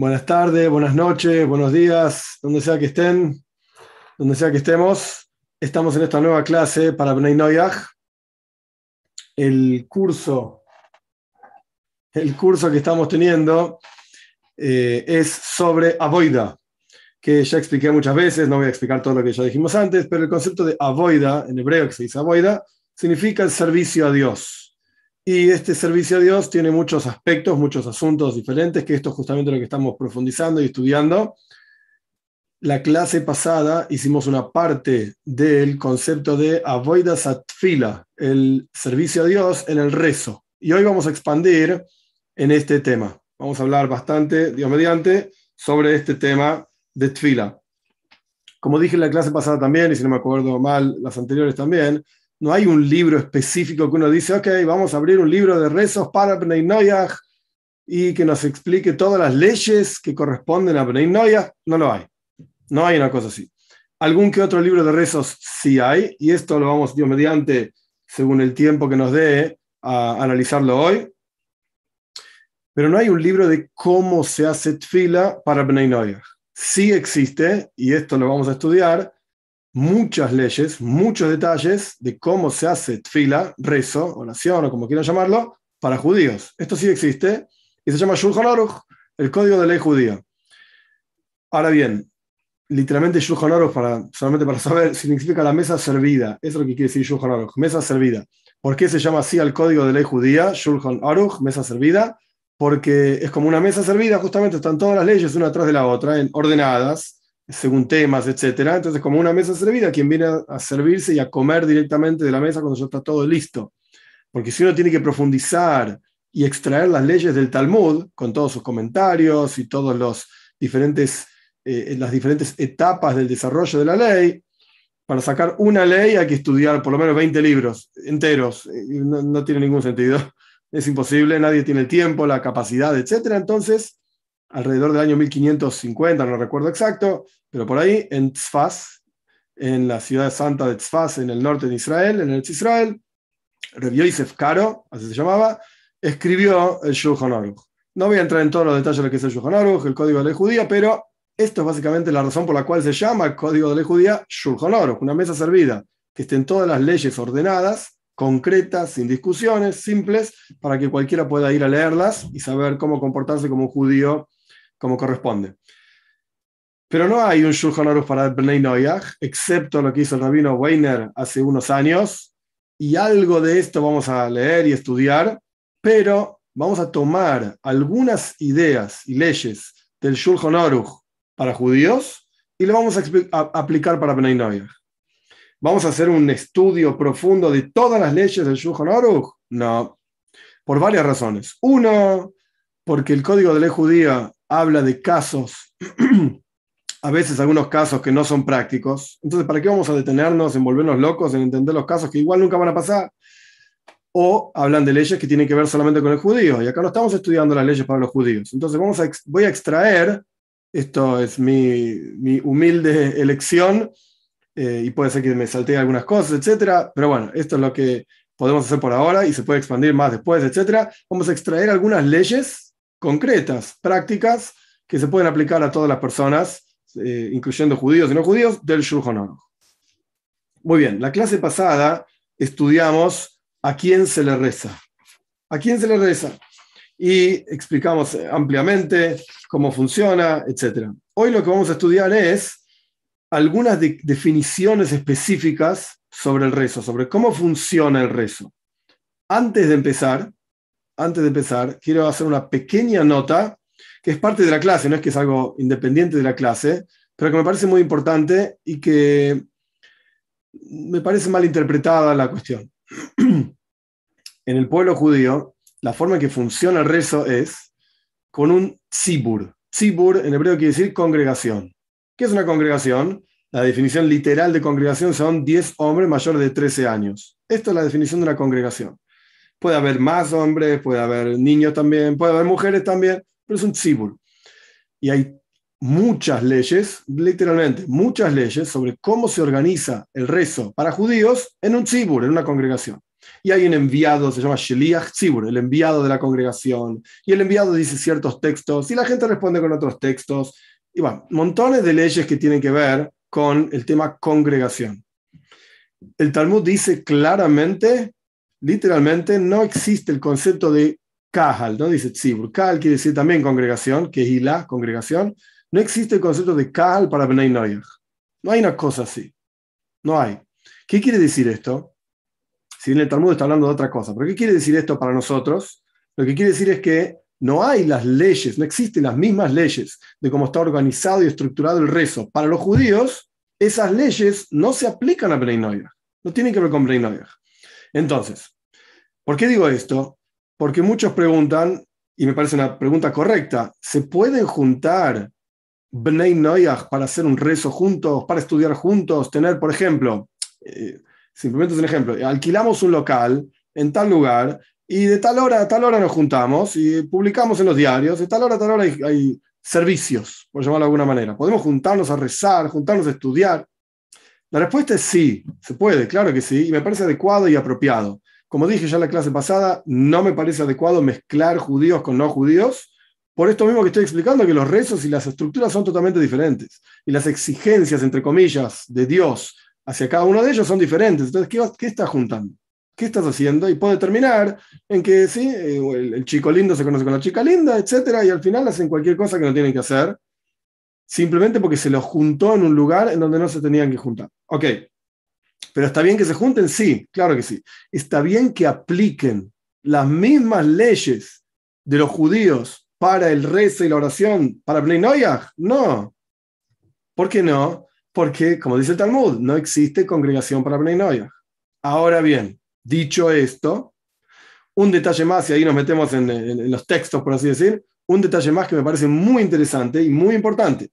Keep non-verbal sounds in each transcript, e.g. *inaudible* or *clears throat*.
Buenas tardes, buenas noches, buenos días, donde sea que estén, donde sea que estemos. Estamos en esta nueva clase para Bnei Noyaj. El curso, el curso que estamos teniendo eh, es sobre Avoida, que ya expliqué muchas veces, no voy a explicar todo lo que ya dijimos antes, pero el concepto de Avoida, en hebreo que se dice Avoida, significa el servicio a Dios. Y este servicio a Dios tiene muchos aspectos, muchos asuntos diferentes, que esto es justamente lo que estamos profundizando y estudiando. La clase pasada hicimos una parte del concepto de Avoida Satfila, el servicio a Dios en el rezo. Y hoy vamos a expandir en este tema. Vamos a hablar bastante, Dios mediante, sobre este tema de Tfila. Como dije en la clase pasada también, y si no me acuerdo mal, las anteriores también, no hay un libro específico que uno dice, ok, vamos a abrir un libro de rezos para Bnei Noyaj y que nos explique todas las leyes que corresponden a Bnei Noyaj. No lo hay. No hay una cosa así. Algún que otro libro de rezos sí hay, y esto lo vamos, Dios mediante, según el tiempo que nos dé, a analizarlo hoy. Pero no hay un libro de cómo se hace tfila para Bnei Noyaj. Sí existe, y esto lo vamos a estudiar, muchas leyes, muchos detalles de cómo se hace tfila, rezo, oración o como quieran llamarlo, para judíos. Esto sí existe y se llama Shulchan Aruch, el código de ley judía. Ahora bien, literalmente Shulchan Aruch, para, solamente para saber, *laughs* significa la mesa servida. Eso es lo que quiere decir Shulchan Aruch, mesa servida. ¿Por qué se llama así al código de ley judía, Shulchan Aruch, mesa servida? Porque es como una mesa servida, justamente están todas las leyes una atrás de la otra, en, ordenadas, según temas, etcétera. Entonces, como una mesa servida, quien viene a servirse y a comer directamente de la mesa cuando ya está todo listo. Porque si uno tiene que profundizar y extraer las leyes del Talmud, con todos sus comentarios y todos eh, las diferentes etapas del desarrollo de la ley, para sacar una ley hay que estudiar por lo menos 20 libros enteros. No, no tiene ningún sentido. *laughs* Es imposible, nadie tiene el tiempo, la capacidad, etcétera. Entonces, alrededor del año 1550, no recuerdo exacto, pero por ahí, en Tzfaz, en la ciudad santa de Tzfaz, en el norte de Israel, en el Israel, Rabbi Yosef Karo, así se llamaba, escribió el Shulchan Aruch. No voy a entrar en todos los detalles de lo que es el Shulchan Aruch, el código de ley judía, pero esto es básicamente la razón por la cual se llama el código de ley judía Shulchan Aruch, una mesa servida, que estén todas las leyes ordenadas, concretas, sin discusiones, simples, para que cualquiera pueda ir a leerlas y saber cómo comportarse como un judío como corresponde. Pero no hay un Shulchan Aruch para Bnei Noyach, excepto lo que hizo el rabino Weiner hace unos años, y algo de esto vamos a leer y estudiar, pero vamos a tomar algunas ideas y leyes del Shulchan Aruch para judíos y lo vamos a, aplicar para Bnei Noyach. ¿Vamos a hacer un estudio profundo de todas las leyes del Shulchan Aruch? No, por varias razones. Uno, porque el código de ley judía habla de casos, *clears throat* a veces algunos casos que no son prácticos. Entonces, ¿para qué vamos a detenernos en volvernos locos, en entender los casos que igual nunca van a pasar? O hablan de leyes que tienen que ver solamente con el judío. Y acá no estamos estudiando las leyes para los judíos. Entonces, vamos a, voy a extraer, esto es mi, mi humilde *laughs* elección, eh, y puede ser que me saltee algunas cosas, etcétera. Pero bueno, esto es lo que podemos hacer por ahora y se puede expandir más después, etcétera. Vamos a extraer algunas leyes concretas, prácticas, que se pueden aplicar a todas las personas, eh, incluyendo judíos y no judíos, del Shulchan Aruch. Muy bien, la clase pasada estudiamos a quién se le reza. ¿A quién se le reza? Y explicamos ampliamente cómo funciona, etc. Hoy lo que vamos a estudiar es algunas definiciones específicas sobre el rezo, sobre cómo funciona el rezo. Antes de empezar, antes de empezar, quiero hacer una pequeña nota que es parte de la clase, no es que es algo independiente de la clase, pero que me parece muy importante y que me parece mal interpretada la cuestión. *clears throat* en el pueblo judío, la forma en que funciona el rezo es con un tzibur. Tzibur en hebreo quiere decir congregación. ¿Qué es una congregación? La definición literal de congregación son 10 hombres mayores de 13 años. Esto es la definición de una congregación. Puede haber más hombres, puede haber niños también, puede haber mujeres también, pero es un tzibur. Y hay muchas leyes, literalmente muchas leyes sobre cómo se organiza el rezo para judíos en un tzibur, en una congregación. Y hay un enviado, se llama Sheliach Tzibur, el enviado de la congregación. Y el enviado dice ciertos textos y la gente responde con otros textos. Y bueno, montones de leyes que tienen que ver con el tema congregación. El Talmud dice claramente, literalmente, no existe el concepto de Kahal, no dice Tzibur. Kahal quiere decir también congregación, que es la congregación. No existe el concepto de Kahal para Bnei Noyach. No hay una cosa así. No hay. ¿Qué quiere decir esto? Si bien el Talmud está hablando de otra cosa, pero ¿qué quiere decir esto para nosotros? Lo que quiere decir es que no hay las leyes, no existen las mismas leyes de cómo está organizado y estructurado el rezo. Para los judíos, esas leyes no se aplican a Bnei Noyach. No tienen que ver con Bnei Noyach. Entonces, ¿por qué digo esto? Porque muchos preguntan, y me parece una pregunta correcta, ¿se pueden juntar Bnei Noyach para hacer un rezo juntos, para estudiar juntos, tener, por ejemplo, eh, simplemente es un ejemplo, alquilamos un local en tal lugar y de tal hora a tal hora nos juntamos y publicamos en los diarios, de tal hora a tal hora hay, hay servicios, por llamarlo de alguna manera. Podemos juntarnos a rezar, juntarnos a estudiar. La respuesta es sí, se puede, claro que sí, y me parece adecuado y apropiado. Como dije ya en la clase pasada, no me parece adecuado mezclar judíos con no judíos, por esto mismo que estoy explicando que los rezos y las estructuras son totalmente diferentes, y las exigencias, entre comillas, de Dios hacia cada uno de ellos son diferentes. Entonces, ¿qué, qué estás juntando? ¿Qué estás haciendo? Y puede terminar en que sí, eh, el, el, chico lindo se conoce con la chica linda, etcétera, y al final hacen cualquier cosa que no tienen que hacer, simplemente porque se los juntó en un lugar en donde no se tenían que juntar. Ok, pero está bien que se junten, sí, claro que sí. Está bien que apliquen las mismas leyes de los judíos para el rezo y la oración para Bnei Noyach. No. ¿Por qué no? Porque, como dice el Talmud, no existe congregación para Bnei Noyach. Ahora bien, dicho esto, un detalle más, y ahí nos metemos en, en, en los textos, por así decir, un detalle más que me parece muy interesante y muy importante.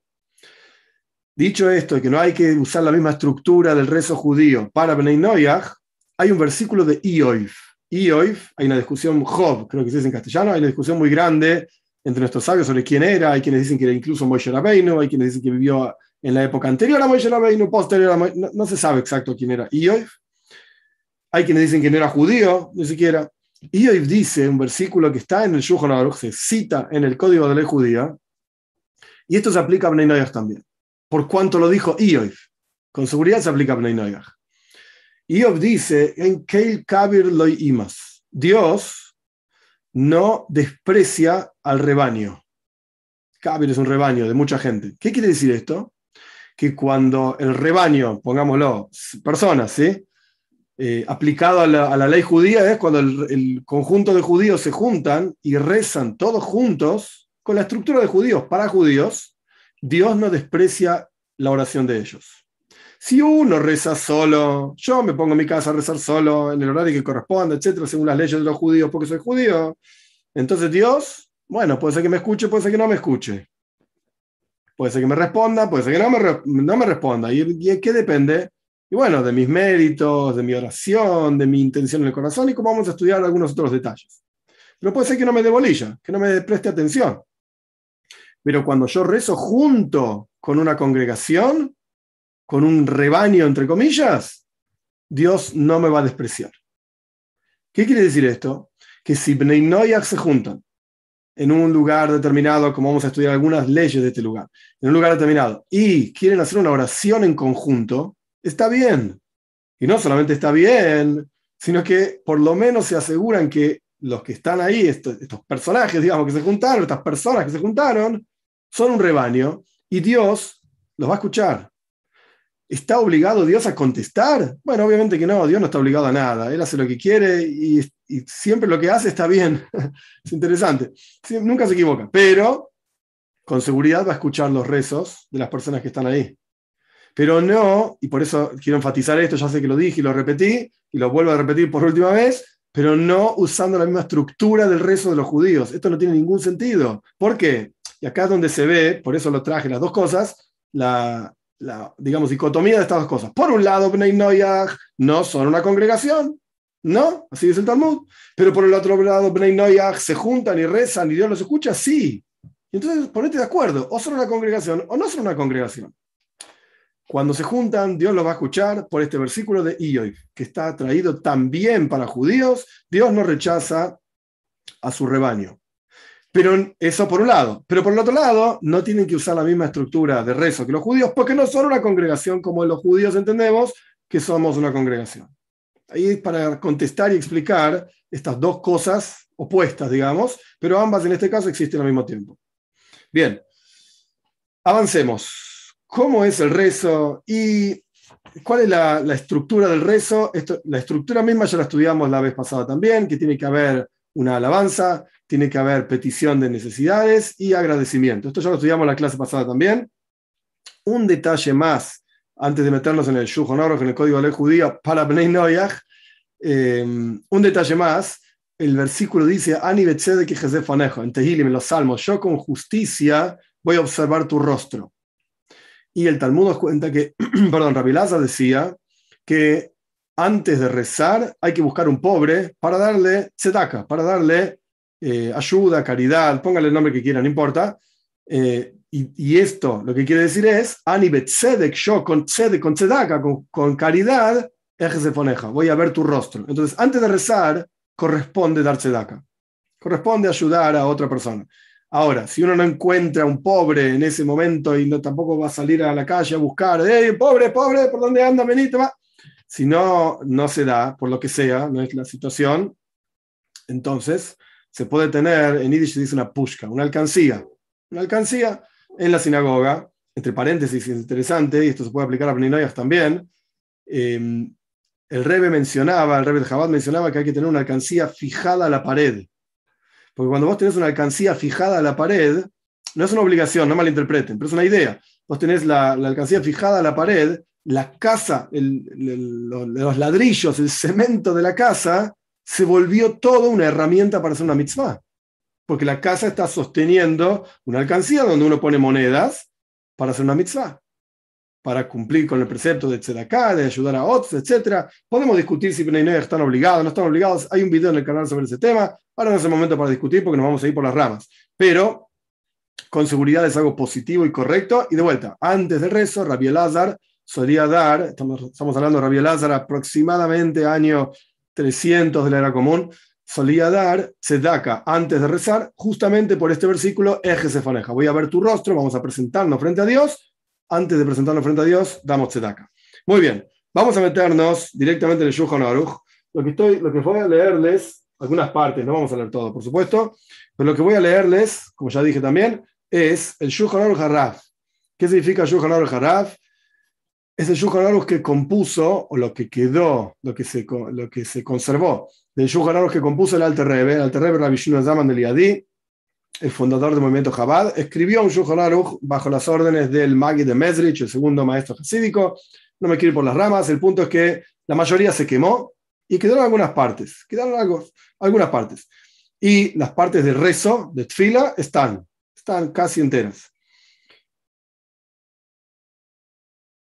Dicho esto, que no hay que usar la misma estructura del rezo judío para Bnei Noyach, hay un versículo de Ioif. Ioif, hay una discusión, Job, creo que se dice en castellano, hay una discusión muy grande entre nuestros sabios sobre quién era, hay quienes dicen que era incluso Moshe Rabbeinu, hay quienes dicen que vivió en la época anterior a Moshe Rabbeinu, posterior a Moshe, no, no, se sabe exacto quién era Ioif. Hay quienes dicen que no era judío, ni siquiera. Ioif dice, un versículo que está en el Shulchan Aruch, se cita en el Código de Ley Judía, y esto se aplica a Bnei Noyach también por cuanto lo dijo Ioif. Con seguridad se aplica Bnei Noyach. Ioif dice, en Keil Kabir loy imas. Dios no desprecia al rebaño. Kabir es un rebaño de mucha gente. ¿Qué quiere decir esto? Que cuando el rebaño, pongámoslo, personas, ¿sí? Eh, aplicado a la, a la, ley judía es cuando el, el conjunto de judíos se juntan y rezan todos juntos con la estructura de judíos para judíos, Dios no desprecia la oración de ellos. Si uno reza solo, yo me pongo en mi casa a rezar solo en el horario que corresponde, etcétera, según las leyes de los judíos, porque soy judío, entonces Dios, bueno, puede ser que me escuche, puede ser que no me escuche. Puede ser que me responda, puede ser que no me, no me responda. ¿Y, ¿Y qué depende? Y bueno, de mis méritos, de mi oración, de mi intención en el corazón y cómo vamos a estudiar algunos otros detalles. Pero puede ser que no me dé bolilla, que no me preste atención. Pero cuando yo rezo junto con una congregación, con un rebaño, entre comillas, Dios no me va a despreciar. ¿Qué quiere decir esto? Que si Bnei Noyach se juntan en un lugar determinado, como vamos a estudiar algunas leyes de este lugar, en un lugar determinado, y quieren hacer una oración en conjunto, está bien. Y no solamente está bien, sino que por lo menos se aseguran que los que están ahí, estos, estos personajes, digamos, que se juntaron, estas personas que se juntaron, son un rebaño y Dios los va a escuchar. ¿Está obligado Dios a contestar? Bueno, obviamente que no, Dios no está obligado a nada. Él hace lo que quiere y, siempre lo que hace está bien. *laughs* es interesante. nunca se equivoca, pero con seguridad va a escuchar los rezos de las personas que están ahí. Pero no, y por eso quiero enfatizar esto, ya sé que lo dije y lo repetí, y lo vuelvo a repetir por última vez, pero no usando la misma estructura del rezo de los judíos. Esto no tiene ningún sentido. ¿Por qué? Y acá es donde se ve, por eso lo traje las dos cosas, la, la digamos, dicotomía de estas dos cosas. Por un lado, Bnei Noyach no son una congregación, ¿no? Así dice el Talmud. Pero por el otro lado, Bnei Noyach se juntan y rezan y Dios los escucha, sí. Entonces ponete de acuerdo, o son una congregación o no son una congregación. cuando se juntan, Dios los va a escuchar por este versículo de Ioy, que está traído también para judíos. Dios no rechaza a su rebaño. Pero eso por un lado. Pero por el otro lado, no tienen que usar la misma estructura de rezo que los judíos, porque no son una congregación como los judíos entendemos que somos una congregación. Ahí es para contestar y explicar estas dos cosas opuestas, digamos, pero ambas en este caso existen al mismo tiempo. Bien, avancemos. ¿Cómo es el rezo y cuál es la, estructura del rezo? Esto, la estructura misma ya la estudiamos la vez pasada también, que tiene que haber una alabanza, tiene que haber petición de necesidades y agradecimiento. Esto ya lo estudiamos en la clase pasada también. Un detalle más, antes de meternos en el Shulchan en el código de ley judía, para Bnei Noyach, eh, un detalle más, el versículo dice, Ani que en Tehilim, en los Salmos, yo con justicia voy a observar tu rostro. Y el Talmud nos cuenta que, *clears throat* perdón, Rabilaza decía que antes de rezar hay que buscar un pobre para darle tzedaka, para darle eh, ayuda, caridad, póngale el nombre que quiera, no importa. Eh, y, esto lo que quiere decir es, Ani betzedek, yo con tzedek, con tzedaka, con, con caridad, poneja, voy a ver tu rostro. Entonces, antes de rezar, corresponde dar tzedaka. Corresponde ayudar a otra persona. Ahora, si uno no encuentra a un pobre en ese momento y no tampoco va a salir a la calle a buscar, ¡hey, pobre, pobre, ¿por dónde anda, Benito? Si no, no se da, por lo que sea, no es la situación, entonces se puede tener, en Yiddish se dice una pushka, una alcancía. Una alcancía en la sinagoga, entre paréntesis, es interesante, y esto se puede aplicar a Beninoyas también. Em, el Rebe mencionaba, el Rebe de Jabad mencionaba que hay que tener una alcancía fijada a la pared. Porque cuando vos tenés una alcancía fijada a la pared, no es una obligación, no malinterpreten, pero es una idea. Vos tenés la, alcancía fijada a la pared, la casa, los ladrillos, el cemento de la casa, se volvió todo una herramienta para hacer una mitzvah. Porque la casa está sosteniendo una alcancía donde uno pone monedas para hacer una mitzvah, para cumplir con el precepto de tzedakah, de ayudar a otros, etc. Podemos discutir si Bnei están obligados, no están obligados. Hay un video en el canal sobre ese tema. Ahora no es el momento para discutir porque nos vamos a ir por las ramas. Pero con seguridad es algo positivo y correcto. Y de vuelta, antes del rezo, Rabbi Elazar solía dar, estamos, estamos hablando de Rabbi Elazar aproximadamente año 300 de la era común, solía dar tzedaka antes de rezar, justamente por este versículo, eje se faneja. Voy a ver tu rostro, vamos a presentarnos frente a Dios. Antes de presentarnos frente a Dios, damos tzedaka. Muy bien, vamos a meternos directamente en el Shulchan Aruch. Lo que, estoy, lo que voy a leerles algunas partes, no vamos a leer todo, por supuesto, pero lo que voy a leerles, como ya dije también, es el Shulchan Aruch Haraf. ¿Qué significa Shulchan Aruch Haraf? Es el Aruch que compuso, o lo que quedó, lo que se, lo que se conservó, del Aruch que compuso el Alter Rebbe, el Alter Rebbe Rabbi Shimon Zaman del Yadí, el fundador del movimiento Chabad, escribió un Aruch bajo las órdenes del Magi de Mesrich, el segundo maestro hasídico. No me quiero ir por las ramas, el punto es que la mayoría se quemó, y quedaron algunas partes, quedaron algo, algunas partes. Y las partes de rezo, de tfila, están, están casi enteras.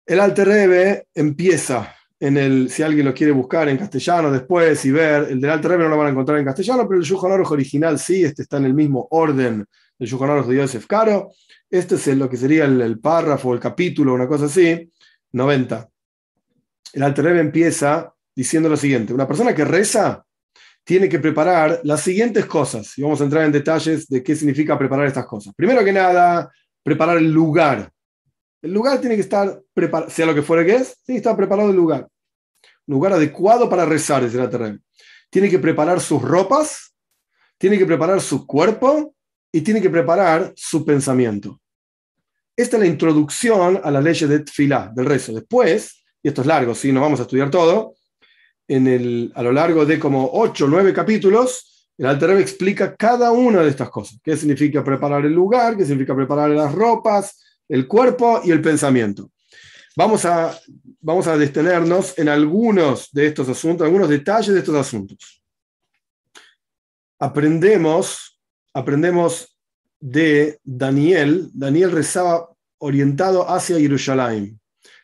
El Alter Rebbe empieza en el, si alguien lo quiere buscar en castellano después y ver, el del Alter Rebbe no lo van a encontrar en castellano, pero el Shulchan original sí, este está en el mismo orden del Shulchan de Yosef Caro. Este es lo que sería el, el párrafo, el capítulo, una cosa así, 90. El Alter Rebbe empieza diciendo lo siguiente, una persona que reza tiene que preparar las siguientes cosas, y vamos a entrar en detalles de qué significa preparar estas cosas. Primero que nada, preparar el lugar. El lugar tiene que estar preparado, sea lo que fuera que es, tiene que estar preparado el lugar. Un lugar adecuado para rezar, es el terreno. Tiene que preparar sus ropas, tiene que preparar su cuerpo y tiene que preparar su pensamiento. Esta es la introducción a la ley de Tfilá, del rezo. Después, y esto es largo, si no vamos a estudiar todo, en el, a lo largo de como 8 o 9 capítulos, el Alter explica cada una de estas cosas. ¿Qué significa preparar el lugar? ¿Qué significa preparar las ropas, el cuerpo y el pensamiento? Vamos a, vamos a detenernos en algunos de estos asuntos, algunos detalles de estos asuntos. Aprendemos, aprendemos de Daniel. Daniel rezaba orientado hacia Jerusalén.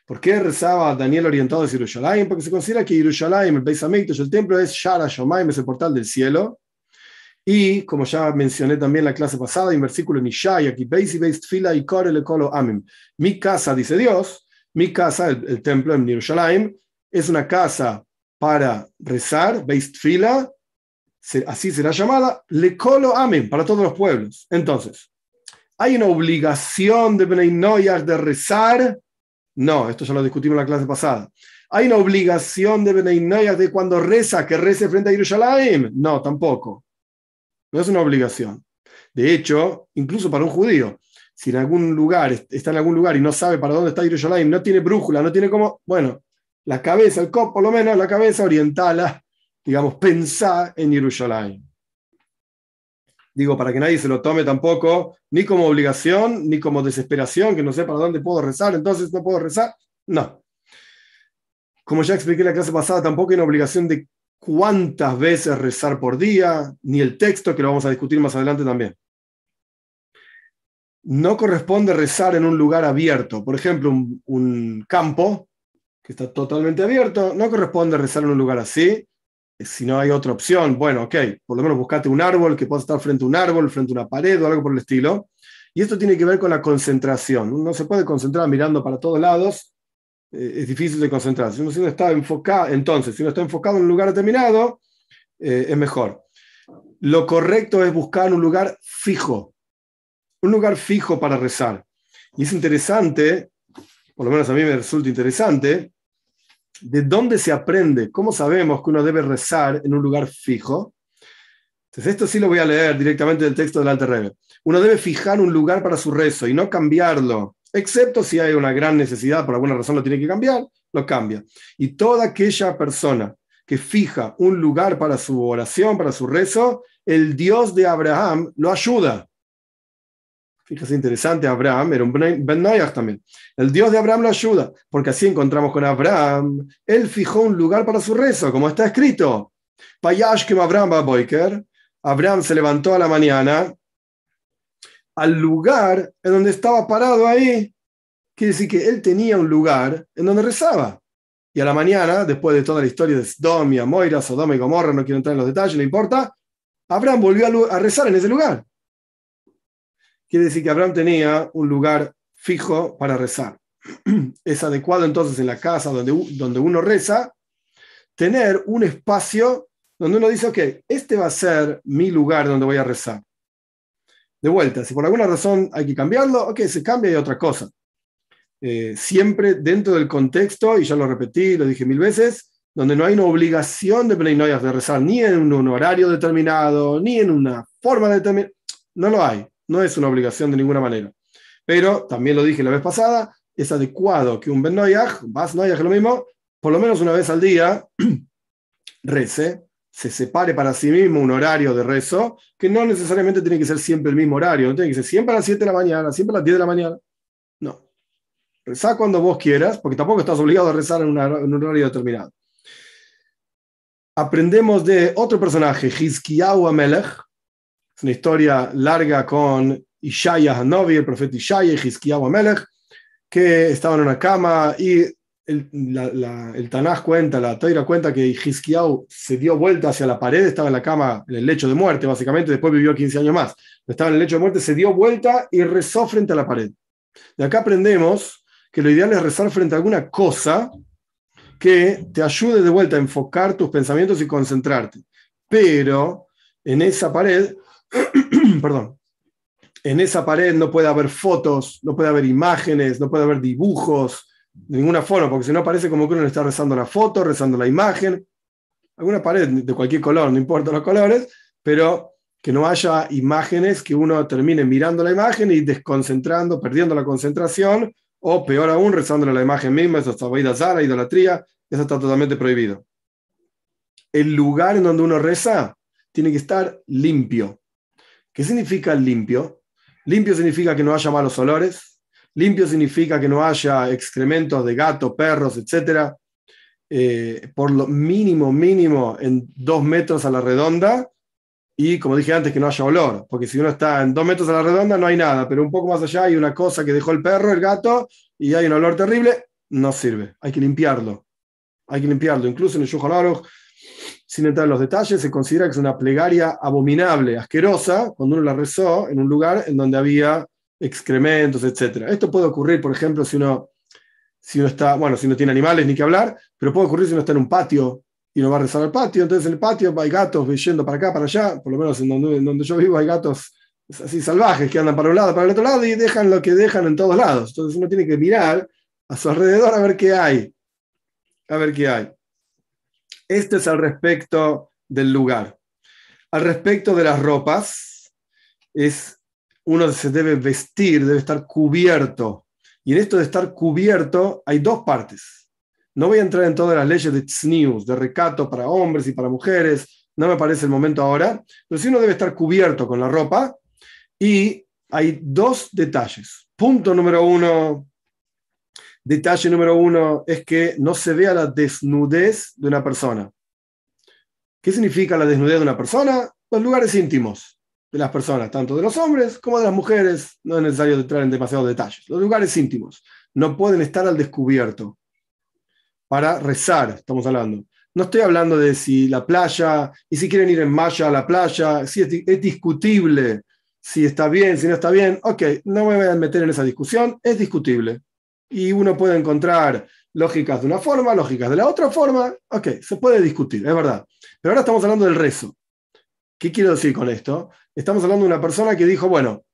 ¿Por qué rezaba Daniel orientado hacia Jerusalén? Porque se considera que Jerusalén, el Beis el templo es Shara Shomaim, es el portal del cielo. Y como ya mencioné también en la clase pasada, en versículo Nishai, aquí Beis y Beis Tfila y Kore le Kolo Amim. Mi casa, dice Dios, Mi casa, el, templo en Jerusalén, es una casa para rezar, Beist Fila, así será llamada, Le Amen, para todos los pueblos. Entonces, ¿hay una obligación de Bnei de rezar? No, esto ya lo discutimos en la clase pasada. ¿Hay una obligación de Bnei de cuando reza que rece frente a Jerusalén? No, tampoco. No es una obligación. De hecho, incluso para un judío, si en algún lugar está en algún lugar y no sabe para dónde está Jerusalén, no tiene brújula, no tiene como, bueno, la cabeza, el cop, por lo menos la cabeza orientala, digamos, pensar en Jerusalén. Digo, para que nadie se lo tome tampoco, ni como obligación, ni como desesperación, que no sé para dónde puedo rezar, entonces no puedo rezar. No. Como ya expliqué en la clase pasada, tampoco hay una obligación de cuántas veces rezar por día, ni el texto, que lo vamos a discutir más adelante también. No corresponde rezar en un lugar abierto, por ejemplo, un, campo que está totalmente abierto, no corresponde rezar en un lugar así, si no hay otra opción, bueno, ok, por lo menos buscate un árbol que pueda estar frente a un árbol, frente a una pared o algo por el estilo. Y esto tiene que ver con la concentración. Uno se puede concentrar mirando para todos lados, eh, es difícil de concentrarse. Si uno, está enfocado, entonces, si uno está enfocado en un lugar determinado, eh, es mejor. Lo correcto es buscar un lugar fijo, un lugar fijo para rezar. Y es interesante, por lo menos a mí me resulta interesante, ¿De dónde se aprende? ¿Cómo sabemos que uno debe rezar en un lugar fijo? Entonces, esto sí lo voy a leer directamente del texto del Alter Rebbe. Uno debe fijar un lugar para su rezo y no cambiarlo, excepto si hay una gran necesidad, por alguna razón lo tiene que cambiar, lo cambia. Y toda aquella persona que fija un lugar para su oración, para su rezo, el Dios de Abraham lo ayuda. Fíjese, interesante, Abraham era un Ben Noyach también. El Dios de Abraham lo ayuda, porque así encontramos con Abraham. Él fijó un lugar para su rezo, como está escrito. Abraham. Abraham se levantó a la mañana al lugar en donde estaba parado ahí. Quiere decir que él tenía un lugar en donde rezaba. Y a la mañana, después de toda la historia de Sodom y Amoira, Sodoma y Gomorra, no quiero entrar en los detalles, no importa, Abraham volvió a rezar en ese lugar quiere decir que Abraham tenía un lugar fijo para rezar. *clears throat* Es adecuado entonces en la casa donde, donde uno reza tener un espacio donde uno dice, ok, este va a ser mi lugar donde voy a rezar. De vuelta, si por alguna razón hay que cambiarlo, ok, se cambia y otra cosa. Eh, siempre dentro del contexto, y ya lo repetí, lo dije mil veces, donde no hay una obligación de Noyas de rezar ni en un horario determinado, ni en una forma determinada, no lo hay no es una obligación de ninguna manera. Pero también lo dije la vez pasada, es adecuado que un Ben Noyaj, Bas Noyaj es lo mismo, por lo menos una vez al día, *clears throat* rece, se separe para sí mismo un horario de rezo, que no necesariamente tiene que ser siempre el mismo horario, no tiene siempre a las 7 de la mañana, siempre a las 10 de la mañana. No. Reza cuando vos quieras, porque tampoco estás obligado a rezar en, un horario determinado. Aprendemos de otro personaje, Hizkiyahu Amelech, una historia larga con Ishaya Hanovi, el profeta Ishaya y Hizkiyahu Amelech, que estaban en una cama y el, la, Tanaj cuenta, la Toira cuenta que Hizkiyahu se dio vuelta hacia la pared, estaba en la cama, en el lecho de muerte, básicamente, después vivió 15 años más. Estaba en el lecho de muerte, se dio vuelta y rezó frente a la pared. De acá aprendemos que lo ideal es rezar frente a alguna cosa que te ayude de vuelta a enfocar tus pensamientos y concentrarte. Pero en esa pared *clears throat* perdón, en esa pared no puede haber fotos, no puede haber imágenes, no puede haber dibujos, de ninguna forma, porque si no parece como que uno le está rezando la foto, rezando la imagen, alguna pared de cualquier color, no importa los colores, pero que no haya imágenes que uno termine mirando la imagen y desconcentrando, perdiendo la concentración, o peor aún, rezándole la imagen misma, eso está Zara, idolatría, eso está totalmente prohibido. El lugar en donde uno reza tiene que estar limpio, ¿Qué significa limpio? Limpio significa que no haya malos olores, limpio significa que no haya excrementos de gatos, perros, etc. Eh, por lo mínimo, mínimo en dos metros a la redonda y como dije antes, que no haya olor, porque si uno está en dos metros a la redonda no hay nada, pero un poco más allá hay una cosa que dejó el perro, el gato, y hay un olor terrible, no sirve, hay que limpiarlo. Hay que limpiarlo. Incluso en el Shulchan sin entrar en los detalles, se considera que es una plegaria abominable, asquerosa, cuando uno la rezó en un lugar en donde había excrementos, etc. Esto puede ocurrir, por ejemplo, si uno si uno está, bueno, si no tiene animales ni que hablar, pero puede ocurrir si uno está en un patio y uno va a rezar al patio, entonces en el patio hay gatos yendo para acá, para allá, por lo menos en donde, en donde yo vivo hay gatos así salvajes que andan para un lado, para el otro lado y dejan lo que dejan en todos lados. Entonces uno tiene que mirar a su alrededor a ver qué hay. A ver qué hay. Este es al respecto del lugar. Al respecto de las ropas, es uno se debe vestir, debe estar cubierto. Y en esto de estar cubierto hay dos partes. No voy a entrar en todas las leyes de tznius, de recato para hombres y para mujeres, no me parece el momento ahora, pero sí uno debe estar cubierto con la ropa y hay dos detalles. Punto número uno, detalle número uno es que no se vea la desnudez de una persona. ¿Qué significa la desnudez de una persona? Los lugares íntimos de las personas, tanto de los hombres como de las mujeres. No es necesario entrar en demasiados detalles. Los lugares íntimos no pueden estar al descubierto para rezar, estamos hablando. No estoy hablando de si la playa, y si quieren ir en malla a la playa, si es, discutible, si está bien, si no está bien. Ok, no me voy a meter en esa discusión, es discutible. Y uno puede encontrar lógicas de una forma, lógicas de la otra forma. Ok, se puede discutir, es verdad. Pero ahora estamos hablando del rezo. ¿Qué quiero decir con esto? Estamos hablando de una persona que dijo, bueno,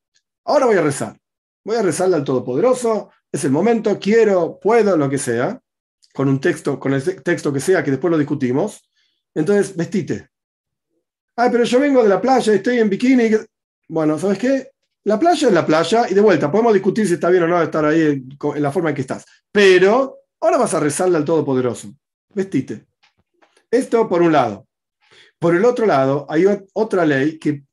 ahora voy a rezar. Voy a rezarle al Todopoderoso, es el momento, quiero, puedo, lo que sea, con un texto, con el texto que sea, que después lo discutimos. Entonces, vestite. Ay, pero yo vengo de la playa, estoy en bikini. Bueno, ¿sabes qué? La playa es la playa y de vuelta, podemos discutir si está bien o no estar ahí en la forma en que estás. Pero ahora vas a rezarle al Todopoderoso. Vestite. Esto por un lado. Por el otro lado, hay otra ley que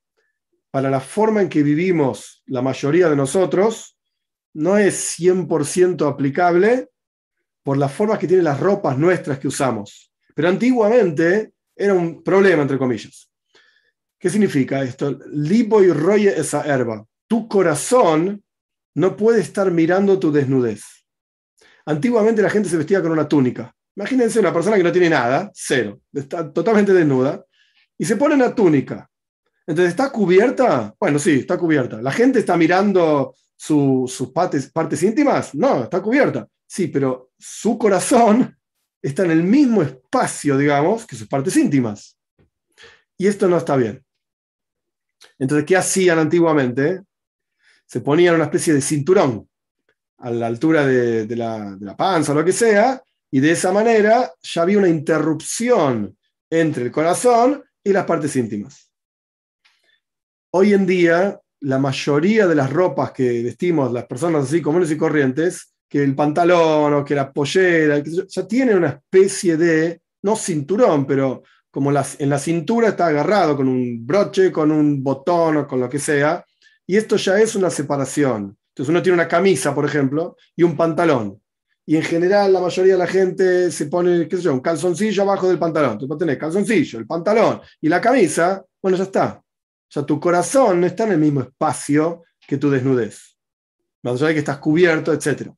para la forma en que vivimos la mayoría de nosotros no es 100% aplicable por las formas que tienen las ropas nuestras que usamos. Pero antiguamente era un problema, entre comillas. ¿Qué significa esto? Libo y roye esa herba. Tu corazón no puede estar mirando tu desnudez. Antiguamente la gente se vestía con una túnica. Imagínense una persona que no tiene nada, cero, está totalmente desnuda, y se pone una túnica. Entonces, ¿está cubierta? Bueno, sí, está cubierta. ¿La gente está mirando sus partes, partes íntimas? No, está cubierta. Sí, pero su corazón *laughs* está en el mismo espacio, digamos, que sus partes íntimas. Y esto no está bien. Entonces, ¿qué hacían antiguamente? Se ponían una especie de cinturón a la altura de, la, de la panza lo que sea, y de esa manera ya había una interrupción entre el corazón y las partes íntimas. Hoy en día, la mayoría de las ropas que vestimos las personas así comunes y corrientes, que el pantalón o que la pollera, ya tienen una especie de, no cinturón, pero como las, en la cintura está agarrado con un broche, con un botón o con lo que sea, y esto ya es una separación. Entonces uno tiene una camisa, por ejemplo, y un pantalón y en general la mayoría de la gente se pone, qué sé yo, un calzoncillo abajo del pantalón. Tú puedes tener calzoncillo, el pantalón y la camisa, bueno, ya está. O sea, tu corazón no está en el mismo espacio que tu desnudez. Más allá de que estás cubierto, etc.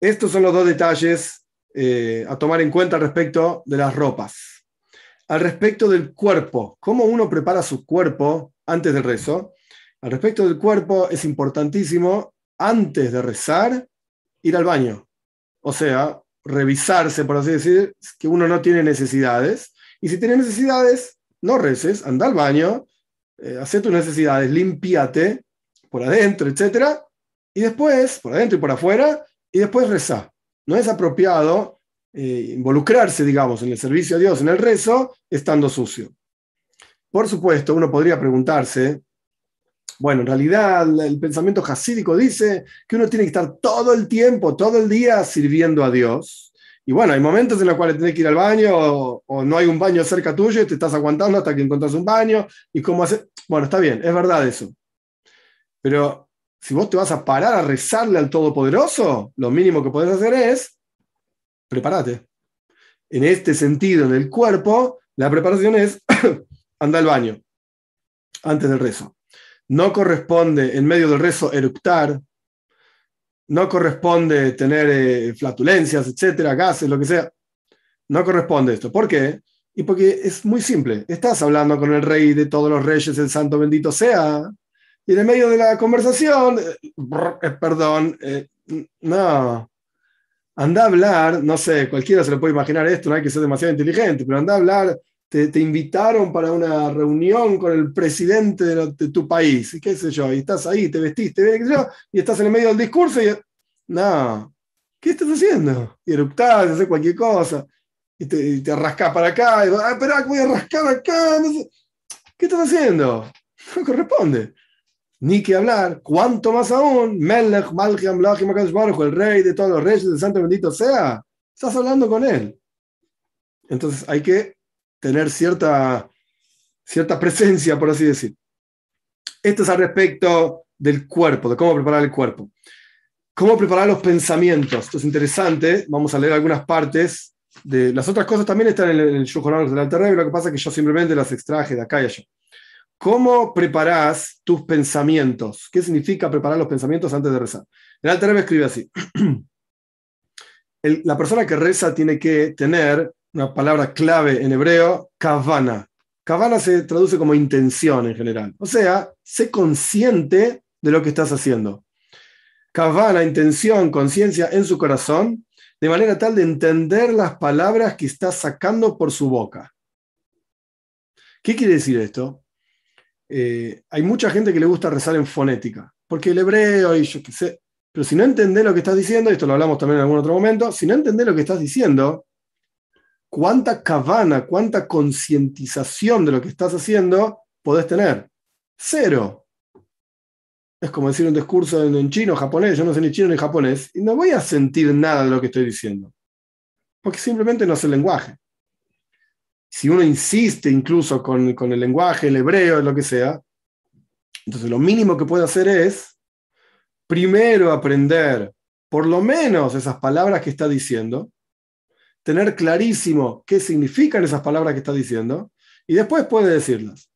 Estos son los dos detalles eh, a tomar en cuenta respecto de las ropas. Al respecto del cuerpo, cómo uno prepara su cuerpo antes del rezo. Al respecto del cuerpo es importantísimo, antes de rezar, ir al baño. O sea, revisarse, por así decir, que uno no tiene necesidades. Y si tiene necesidades, no reces, anda al baño, eh, tus necesidades, limpiate por adentro, etc. Y después, por adentro y por afuera, y después reza. No es apropiado eh, involucrarse, digamos, en el servicio a Dios, en el rezo, estando sucio. Por supuesto, uno podría preguntarse, bueno, en realidad el pensamiento jasídico dice que uno tiene que estar todo el tiempo, todo el día sirviendo a Dios. Y bueno, hay momentos en los cuales tienes que ir al baño o, no hay un baño cerca tuyo y te estás aguantando hasta que encuentras un baño. ¿Y cómo hacer? Bueno, está bien, es verdad eso. Pero si vos te vas a parar a rezarle al Todopoderoso, lo mínimo que podés hacer es prepárate. En este sentido, en el cuerpo, la preparación es *coughs* anda al baño antes del rezo no corresponde en medio del rezo eructar, no corresponde tener eh, flatulencias, etcétera, gases, lo que sea. No corresponde esto. ¿Por qué? Y porque es muy simple. Estás hablando con el rey de todos los reyes, el santo bendito sea, y en medio de la conversación, eh, perdón, eh, no. Anda a hablar, no sé, cualquiera se lo puede imaginar esto, no hay que ser demasiado inteligente, pero anda a hablar, te, invitaron para una reunión con el presidente de, tu país, y qué sé yo, y estás ahí, te vestiste, y estás en el medio del discurso y... No, ¿qué estás haciendo? Y eruptás, haces cualquier cosa, y te, te rascás para acá, y ah, espera, voy a rascar acá, ¿qué estás haciendo? No corresponde ni que hablar, cuanto más aún, Melech, Malchiam, Lachim, el rey de todos los reyes, el santo bendito sea, estás hablando con él. Entonces hay que tener cierta, cierta presencia, por así decir. Esto es al respecto del cuerpo, de cómo preparar el cuerpo. Cómo preparar los pensamientos. Esto es interesante. Vamos a leer algunas partes. De, las otras cosas también están en el, en el del Alter lo que pasa es que yo simplemente las extraje de acá y allá. ¿Cómo preparas tus pensamientos? ¿Qué significa preparar los pensamientos antes de rezar? El Alter escribe así. *clears throat* la persona que reza tiene que tener una palabra clave en hebreo, kavana. Kavana se traduce como intención en general. O sea, sé consciente de lo que estás haciendo. Kavana, intención, conciencia en su corazón, de manera tal de entender las palabras que está sacando por su boca. ¿Qué quiere decir esto? Eh, hay mucha gente que le gusta rezar en fonética, porque el hebreo y yo qué sé, pero si no entendés lo que estás diciendo, y esto lo hablamos también en algún otro momento, si no entendés lo que estás diciendo, cuánta cabana, cuánta concientización de lo que estás haciendo podés tener. Cero. Es como decir un discurso en, chino, japonés, yo no sé ni chino ni japonés, y no voy a sentir nada de lo que estoy diciendo, porque simplemente no sé el lenguaje si uno insiste incluso con, el lenguaje, el hebreo, lo que sea, entonces lo mínimo que puede hacer es primero aprender por lo menos esas palabras que está diciendo, tener clarísimo qué significan esas palabras que está diciendo, y después puede decirlas.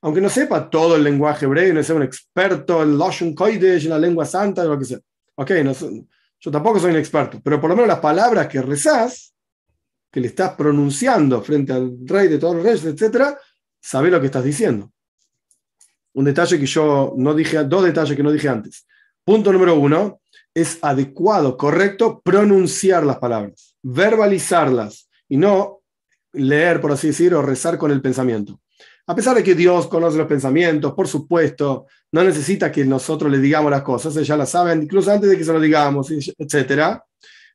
Aunque no sepa todo el lenguaje hebreo, no sea un experto en Lashon Kodesh, en la lengua santa, lo que sea. Ok, yo tampoco soy un experto, pero por lo menos las palabras que rezás, que le estás pronunciando frente al rey de todos los reyes, etc., sabe lo que estás diciendo. Un detalle que yo no dije, dos detalles que no dije antes. Punto número uno, es adecuado, correcto, pronunciar las palabras, verbalizarlas y no leer, por así decir, o rezar con el pensamiento. A pesar de que Dios conoce los pensamientos, por supuesto, no necesita que nosotros le digamos las cosas, ella las sabe incluso antes de que se lo digamos, etc.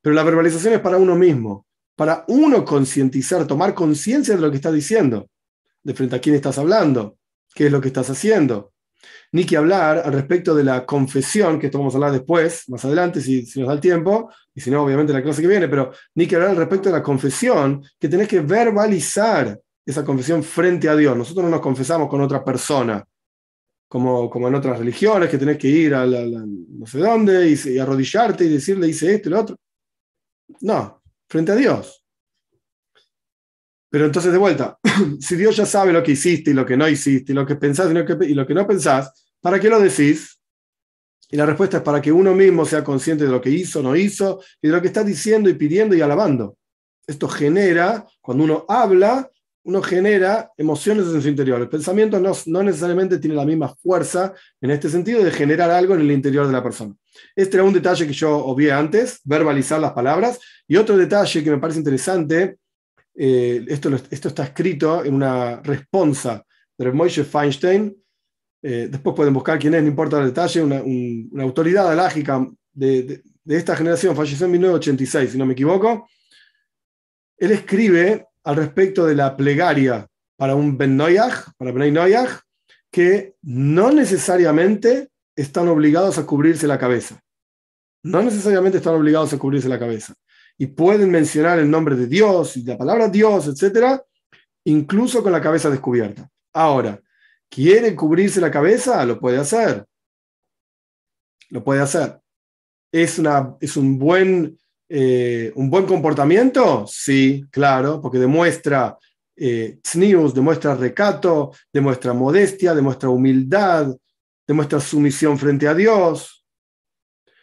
Pero la verbalización es para uno mismo para uno concientizar, tomar conciencia de lo que estás diciendo, de frente a quién estás hablando, qué es lo que estás haciendo. Ni que hablar al respecto de la confesión, que esto vamos a hablar después, más adelante, si, nos da el tiempo, y si no, obviamente la clase que viene, pero ni que hablar al respecto de la confesión, que tenés que verbalizar esa confesión frente a Dios. Nosotros no nos confesamos con otra persona, como, como en otras religiones, que tenés que ir a no sé dónde y, arrodillarte y decirle, hice esto y lo otro. No, frente a Dios. Pero entonces, de vuelta, *clears throat* si Dios ya sabe lo que hiciste y lo que no hiciste, y lo que pensás y lo que, y lo que no pensás, ¿para qué lo decís? Y la respuesta es para que uno mismo sea consciente de lo que hizo, no hizo, y de lo que está diciendo y pidiendo y alabando. Esto genera, cuando uno habla, uno genera emociones en su interior. El pensamiento no, necesariamente tiene la misma fuerza en este sentido de generar algo en el interior de la persona. Este era un detalle que yo obvié antes, verbalizar las palabras. Y otro detalle que me parece interesante, eh, esto, está escrito en una responsa de Moshe Feinstein. Eh, después pueden buscar quién es, no importa el detalle, una, una autoridad alágica de, de, de esta generación, falleció en 1986, si no me equivoco. Él escribe al respecto de la plegaria para un Ben Noyach, para Ben Noyach, que no necesariamente están obligados a cubrirse la cabeza. No necesariamente están obligados a cubrirse la cabeza. Y pueden mencionar el nombre de Dios y la palabra Dios, etcétera, incluso con la cabeza descubierta. Ahora, ¿quiere cubrirse la cabeza? Lo puede hacer. Lo puede hacer. Es, una, es un buen eh, ¿Un buen comportamiento? Sí, claro, porque demuestra eh, demuestra recato, demuestra modestia, demuestra humildad, demuestra sumisión frente a Dios.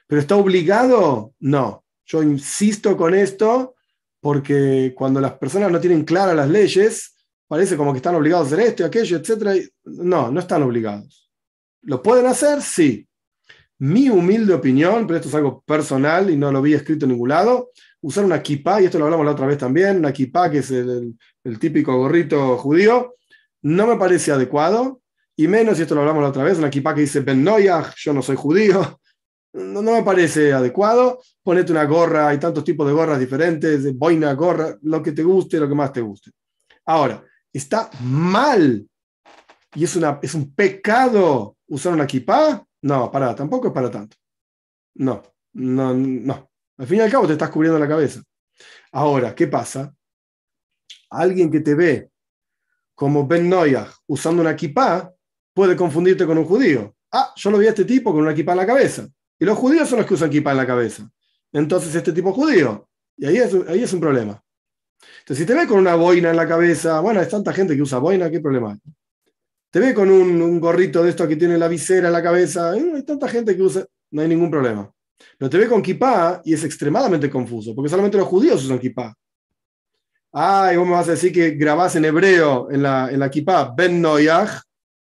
¿Pero está obligado? No. Yo insisto con esto porque cuando las personas no tienen claras las leyes, parece como que están obligados a hacer esto y aquello, etc. No, no están obligados. ¿Lo pueden hacer? Sí. mi humilde opinión, pero esto es algo personal y no lo vi escrito en ningún lado, usar una kippah, y esto lo hablamos la otra vez también, una kippah que es el, típico gorrito judío, no me parece adecuado, y menos, y esto lo hablamos la otra vez, una kippah que dice Ben Noyach, yo no soy judío, *laughs* no, no, me parece adecuado. Ponete una gorra, hay tantos tipos de gorras diferentes, de boina, gorra, lo que te guste, lo que más te guste. Ahora, está mal y es, una, es un pecado usar una kippah. No, para, tampoco es para tanto. No, no, no. Al fin y al cabo te estás cubriendo la cabeza. Ahora, ¿qué pasa? Alguien que te ve como Ben Noyach usando una kippah puede confundirte con un judío. Ah, yo lo vi a este tipo con una kippah en la cabeza. Y los judíos son los que usan kippah en la cabeza. Entonces, este tipo es judío. Y ahí es, ahí es un problema. Entonces, si te ve con una boina en la cabeza, bueno, hay tanta gente que usa boina, ¿qué problema hay? Te ve con un, gorrito de esto que tiene la visera en la cabeza, ¿eh? hay tanta gente que usa, no hay ningún problema. Pero te ve con kippah y es extremadamente confuso, porque solamente los judíos usan kippah. Ah, vos me vas a decir que grabás en hebreo en la, en la kippah, Ben Noyach,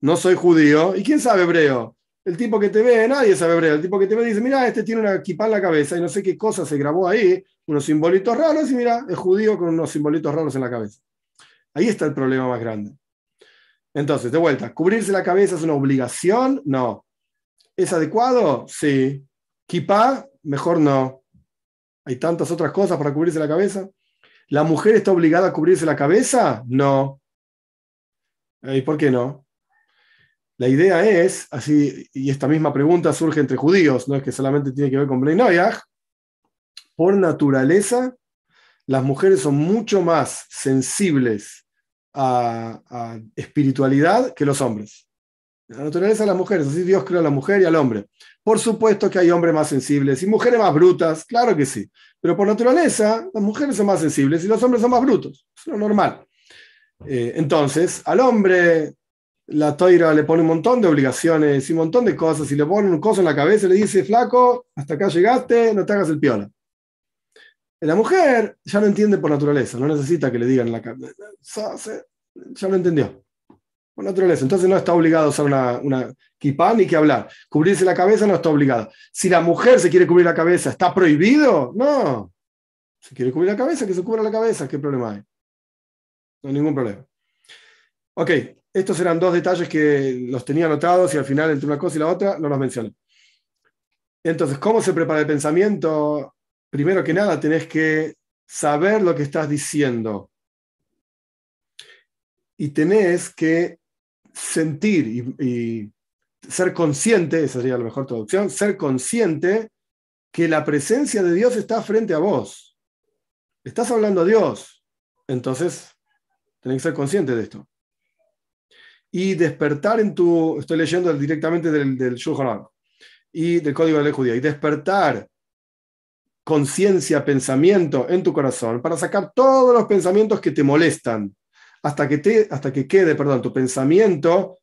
no soy judío. ¿Y quién sabe hebreo? El tipo que te ve, nadie sabe hebreo. El tipo que te ve dice, mira, este tiene una kippah en la cabeza y no sé qué cosa se grabó ahí, unos simbolitos raros y mira, es judío con unos simbolitos raros en la cabeza. Ahí está el problema más grande. Entonces, de vuelta, ¿cubrirse la cabeza es una obligación? No. ¿Es adecuado? Sí. ¿Kippah? Mejor no. Hay tantas otras cosas para cubrirse la cabeza. ¿La mujer está obligada a cubrirse la cabeza? No. ¿Y por qué no? La idea es, así, y esta misma pregunta surge entre judíos, no es que solamente tiene que ver con Noyaj, por naturaleza, las mujeres son mucho más sensibles a, espiritualidad que los hombres. La naturaleza de las mujeres, así Dios creó a la mujer y al hombre. Por supuesto que hay hombres más sensibles y mujeres más brutas, claro que sí. Pero por naturaleza, las mujeres son más sensibles y los hombres son más brutos. Es lo normal. Eh, entonces, al hombre la toira le pone un montón de obligaciones y un montón de cosas, y le pone un coso en la cabeza y le dice, flaco, hasta acá llegaste, no te hagas el piola. La mujer ya lo entiende por naturaleza, no necesita que le digan la. Ya lo entendió. Por naturaleza. Entonces no está obligado a usar una, una kipá ni que hablar. Cubrirse la cabeza no está obligado. Si la mujer se quiere cubrir la cabeza, ¿está prohibido? No. Si quiere cubrir la cabeza, que se cubra la cabeza. ¿Qué problema hay? No hay ningún problema. Ok, estos eran dos detalles que los tenía anotados y al final entre una cosa y la otra no los mencioné. Entonces, ¿cómo se prepara el pensamiento? Primero que nada, tenés que saber lo que estás diciendo. Y tenés que sentir y, ser consciente, esa sería la mejor traducción, ser consciente que la presencia de Dios está frente a vos. Estás hablando a Dios. Entonces, tenés que ser consciente de esto y despertar en tu, estoy leyendo directamente del, del y del Código de la Ley Judía, y despertar conciencia, pensamiento en tu corazón para sacar todos los pensamientos que te molestan, hasta que, te, hasta que quede, perdón, tu pensamiento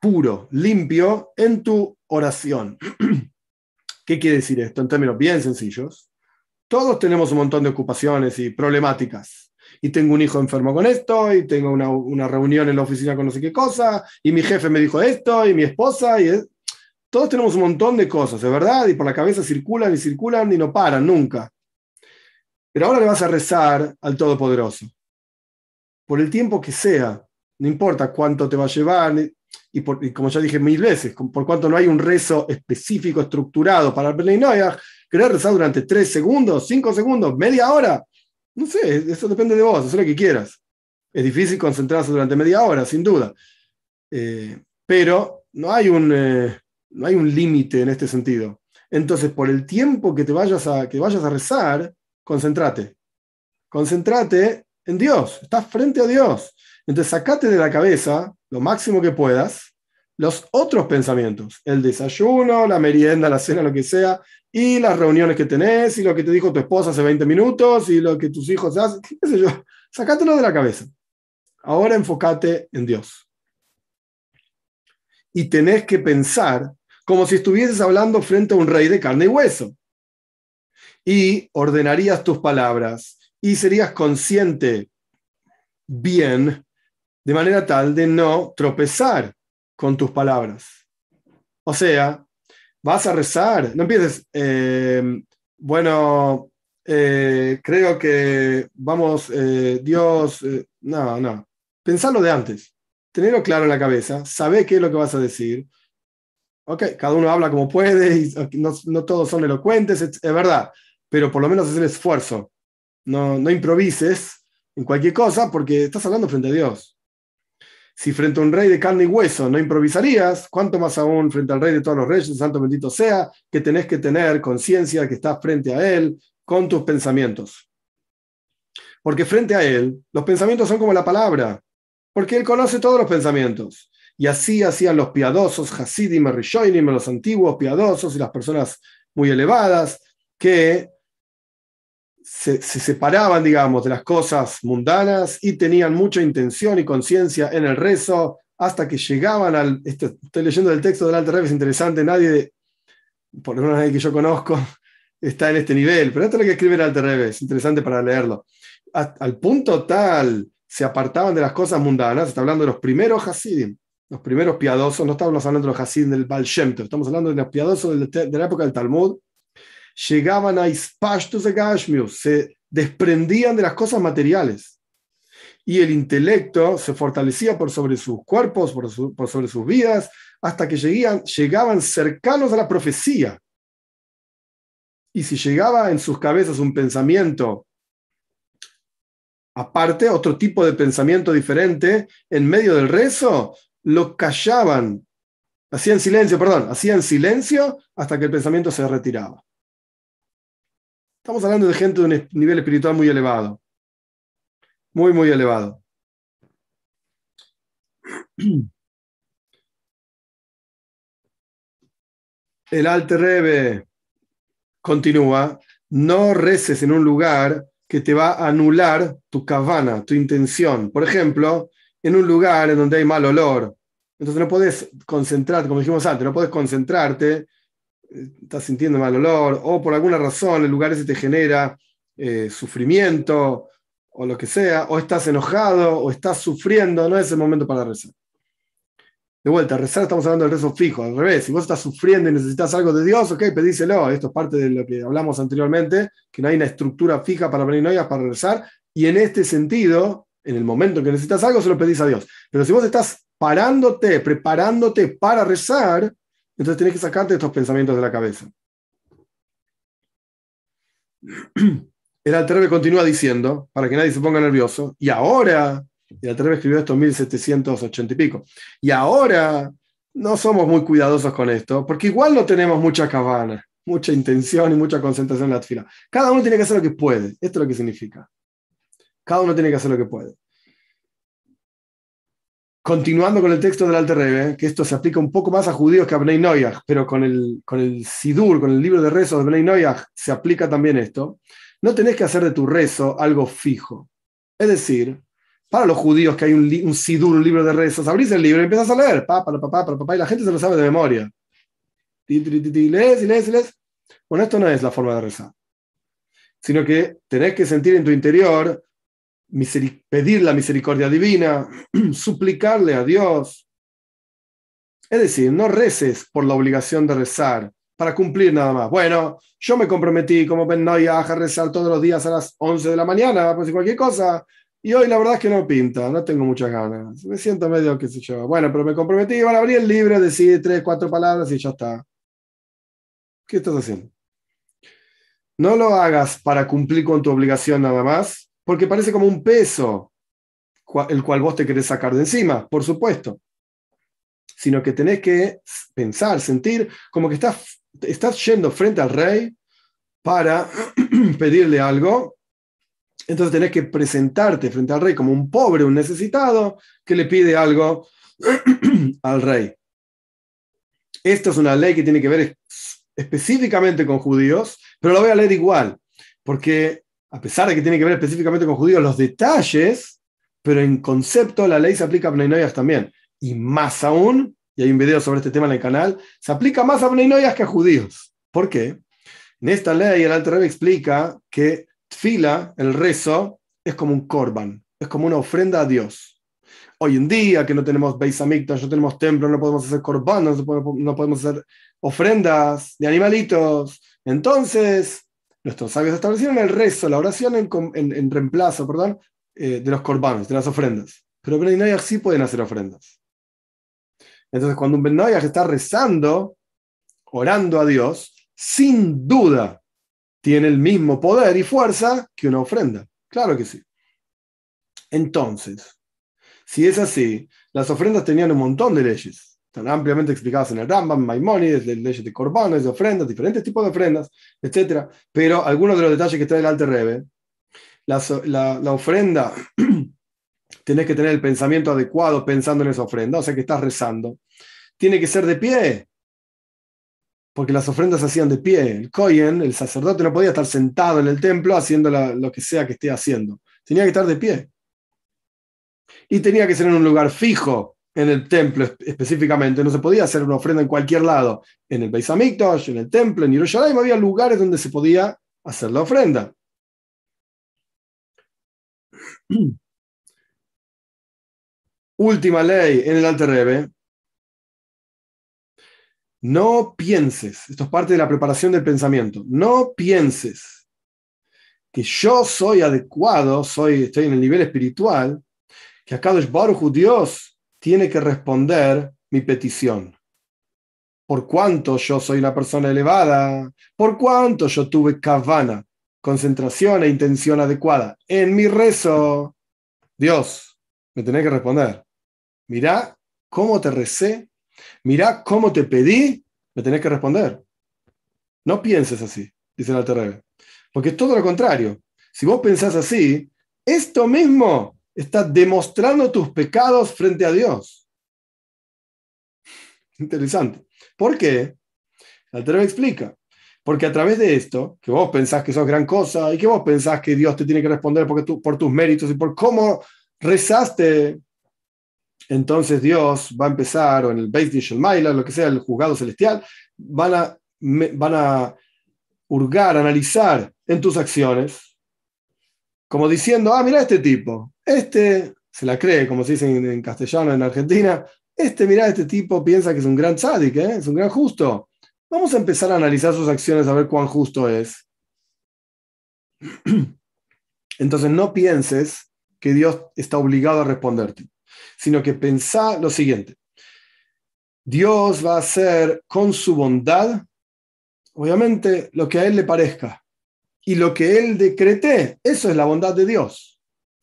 puro, limpio en tu oración. *clears throat* ¿Qué quiere decir esto? En términos bien sencillos, todos tenemos un montón de ocupaciones y problemáticas y tengo un hijo enfermo con esto, y tengo una, una, reunión en la oficina con no sé qué cosa, y mi jefe me dijo esto, y mi esposa, y. todos tenemos un montón de cosas, ¿es verdad? Y por la cabeza circulan y circulan y no paran nunca. Pero ahora le vas a rezar al Todopoderoso. Por el tiempo que sea, no importa cuánto te va a llevar, y, como ya dije mil veces, por cuanto no hay un rezo específico, estructurado para el Bnei querer rezar durante tres segundos, cinco segundos, media hora, no sé, eso depende de vos, eso lo que quieras. Es difícil concentrarse durante media hora, sin duda. Eh, pero no hay un, eh, no hay un límite en este sentido. Entonces, por el tiempo que te vayas a, que vayas a rezar, concéntrate. Concéntrate en Dios, estás frente a Dios. Entonces, sacate de la cabeza lo máximo que puedas los otros pensamientos, el desayuno, la merienda, la cena, lo que sea, y las reuniones que tenés, y lo que te dijo tu esposa hace 20 minutos, y lo que tus hijos hacen, qué sé yo, de la cabeza. Ahora enfócate en Dios. Y tenés que pensar como si estuvieses hablando frente a un rey de carne y hueso. Y ordenarías tus palabras y serías consciente bien, de manera tal de no tropezar con tus palabras. O sea, vas a rezar, no empieces, eh, bueno, eh, creo que vamos, eh, Dios, no, no, pensalo de antes, tenerlo claro en la cabeza, sabe qué es lo que vas a decir. Ok, cada uno habla como puede, y no, todos son elocuentes, es, es, verdad, pero por lo menos es el esfuerzo. No, no improvises en cualquier cosa porque estás hablando frente a Dios. Si frente a un rey de carne y hueso no improvisarías, cuánto más aún frente al rey de todos los reyes, santo bendito sea, que tenés que tener conciencia que estás frente a él con tus pensamientos. Porque frente a él, los pensamientos son como la palabra, porque él conoce todos los pensamientos. Y así hacían los piadosos, Hasidim, Rishoinim, los antiguos piadosos y las personas muy elevadas, que se, separaban, digamos, de las cosas mundanas y tenían mucha intención y conciencia en el rezo hasta que llegaban al... Este, estoy leyendo el texto del Alter Rebbe, es interesante, nadie, por lo menos nadie que yo conozco, *laughs* está en este nivel, pero esto es lo que escribe el Alter es interesante para leerlo. al punto tal se apartaban de las cosas mundanas, está hablando de los primeros Hasidim, los primeros piadosos, no estamos hablando de los Hasidim del Baal Shem estamos hablando de los piadosos de la época del Talmud, llegaban a Ispashtus de Gashmius, se desprendían de las cosas materiales. Y el intelecto se fortalecía por sobre sus cuerpos, por, sobre sus vidas, hasta que llegaban, llegaban cercanos a la profecía. Y si llegaba en sus cabezas un pensamiento aparte, otro tipo de pensamiento diferente, en medio del rezo, lo callaban, hacían silencio, perdón, hacían silencio hasta que el pensamiento se retiraba. Estamos hablando de gente de un nivel espiritual muy elevado. Muy, muy elevado. *clears throat* El Alte Rebe continúa, no reces en un lugar que te va a anular tu cabana, tu intención. Por ejemplo, en un lugar en donde hay mal olor. Entonces no puedes concentrarte, como dijimos antes, no puedes concentrarte estás sintiendo mal olor, o por alguna razón el lugar ese te genera eh, sufrimiento, o lo que sea, o estás enojado, o estás sufriendo, no es el momento para rezar. De vuelta, rezar estamos hablando del rezo fijo, al revés, si vos estás sufriendo y necesitas algo de Dios, ok, pedíselo, esto es parte de lo que hablamos anteriormente, que no hay una estructura fija para venir para rezar, y en este sentido, en el momento en que necesitas algo, se lo pedís a Dios. Pero si vos estás parándote, preparándote para rezar, entonces tienes que sacarte estos pensamientos de la cabeza. *clears throat* El Alterbe continúa diciendo, para que nadie se ponga nervioso, y ahora, el Alterbe escribió esto en 1780 y pico, y ahora no somos muy cuidadosos con esto, porque igual no tenemos mucha cabana, mucha intención y mucha concentración en la fila. Cada uno tiene que hacer lo que puede, esto es lo que significa. Cada uno tiene que hacer lo que puede. Continuando con el texto del Alter Rebbe, que esto se aplica un poco más a judíos que a Bnei Noyach, pero con el, con el Sidur, con el libro de rezos de Bnei Noyach, se aplica también esto. No tenés que hacer de tu rezo algo fijo. Es decir, para los judíos que hay un, un Sidur, un libro de rezos, abrís el libro y empiezas a leer, pa, para papá, papá, y la gente se lo sabe de memoria. Y lees y lees y lees. Bueno, esto no es la forma de rezar, sino que tenés que sentir en tu interior pedir la misericordia divina, *clears throat* suplicarle a Dios. Es decir, no reces por la obligación de rezar, para cumplir nada más. Bueno, yo me comprometí como Ben a rezar todos los días a las 11 de la mañana, pues cualquier cosa, y hoy la verdad es que no pinta, no tengo muchas ganas. Me siento medio, qué sé yo. Bueno, pero me comprometí, van a abrir el libro, decir tres, cuatro palabras y ya está. ¿Qué estás haciendo? No lo hagas para cumplir con tu obligación nada más, porque parece como un peso el cual vos te querés sacar de encima, por supuesto, sino que tenés que pensar, sentir como que estás, estás yendo frente al rey para *clears throat* pedirle algo, entonces tenés que presentarte frente al rey como un pobre, un necesitado, que le pide algo *clears throat* al rey. Esta es una ley que tiene que ver específicamente con judíos, pero lo voy a leer igual, porque a pesar de que tiene que ver específicamente con judíos, los detalles, pero en concepto la ley se aplica a Bnei también. Y más aún, y hay un video sobre este tema en el canal, se aplica más a Bnei que a judíos. ¿Por qué? En esta ley el Alter Rebbe explica que fila, el rezo, es como un korban, es como una ofrenda a Dios. hoy en día, que no tenemos Beis Hamikdash, no tenemos templo, no podemos hacer corbanos, no podemos hacer ofrendas de animalitos. Entonces, nuestros sabios establecieron el rezo, la oración en, reemplazo, perdón, eh, de los corbanos, de las ofrendas. Pero Ben sí pueden hacer ofrendas. Entonces, cuando un Ben está rezando, orando a Dios, sin duda tiene el mismo poder y fuerza que una ofrenda. Claro que sí. Entonces, si es así, las ofrendas tenían un montón de leyes. Están ampliamente explicadas en el Rambam, Maimonides, de leyes de corbanos, de ofrendas, diferentes tipos de ofrendas, etc. Pero algunos de los detalles que trae el Alte Rebe, la, la, ofrenda, *clears throat* tenés que tener el pensamiento adecuado pensando en esa ofrenda, o sea que estás rezando. Tiene que ser de pie, porque las ofrendas se hacían de pie. El Kohen, el sacerdote, no podía estar sentado en el templo haciendo lo que sea que esté haciendo. Tenía que estar de pie y tenía que ser en un lugar fijo en el templo específicamente. No se podía hacer una ofrenda en cualquier lado. En el Beis Hamikdash, en el templo, en Yerushalayim, había lugares donde se podía hacer la ofrenda. *clears throat* Última ley en el Alter Rebbe. No pienses, esto es parte de la preparación del pensamiento, no pienses que yo soy adecuado, soy, estoy en el nivel espiritual que Akadosh Baruch Dios tiene que responder mi petición. Por cuanto yo soy una persona elevada, por cuanto yo tuve kavana, concentración e intención adecuada en mi rezo, Dios me tiene que responder. Mirá cómo te recé, mirá cómo te pedí, me tenés que responder. No pienses así, dice el Alter Porque es todo lo contrario. Si vos pensás así, esto mismo está demostrando tus pecados frente a Dios. Interesante. ¿Por qué? La me explica. Porque a través de esto, que vos pensás que sos gran cosa y que vos pensás que Dios te tiene que responder porque tú, por tus méritos y por cómo rezaste, entonces Dios va a empezar, o en el Beis Maila, lo que sea, el juzgado celestial, van a, van a hurgar, analizar en tus acciones como diciendo, ah, mira este tipo, este se la cree, como se dice en, castellano en Argentina, este, mira, este tipo piensa que es un gran tzadik, ¿eh? es un gran justo. Vamos a empezar a analizar sus acciones a ver cuán justo es. *clears throat* Entonces no pienses que Dios está obligado a responderte, sino que pensá lo siguiente. Dios va a hacer con su bondad, obviamente, lo que a Él le parezca y lo que él decrete, eso es la bondad de Dios.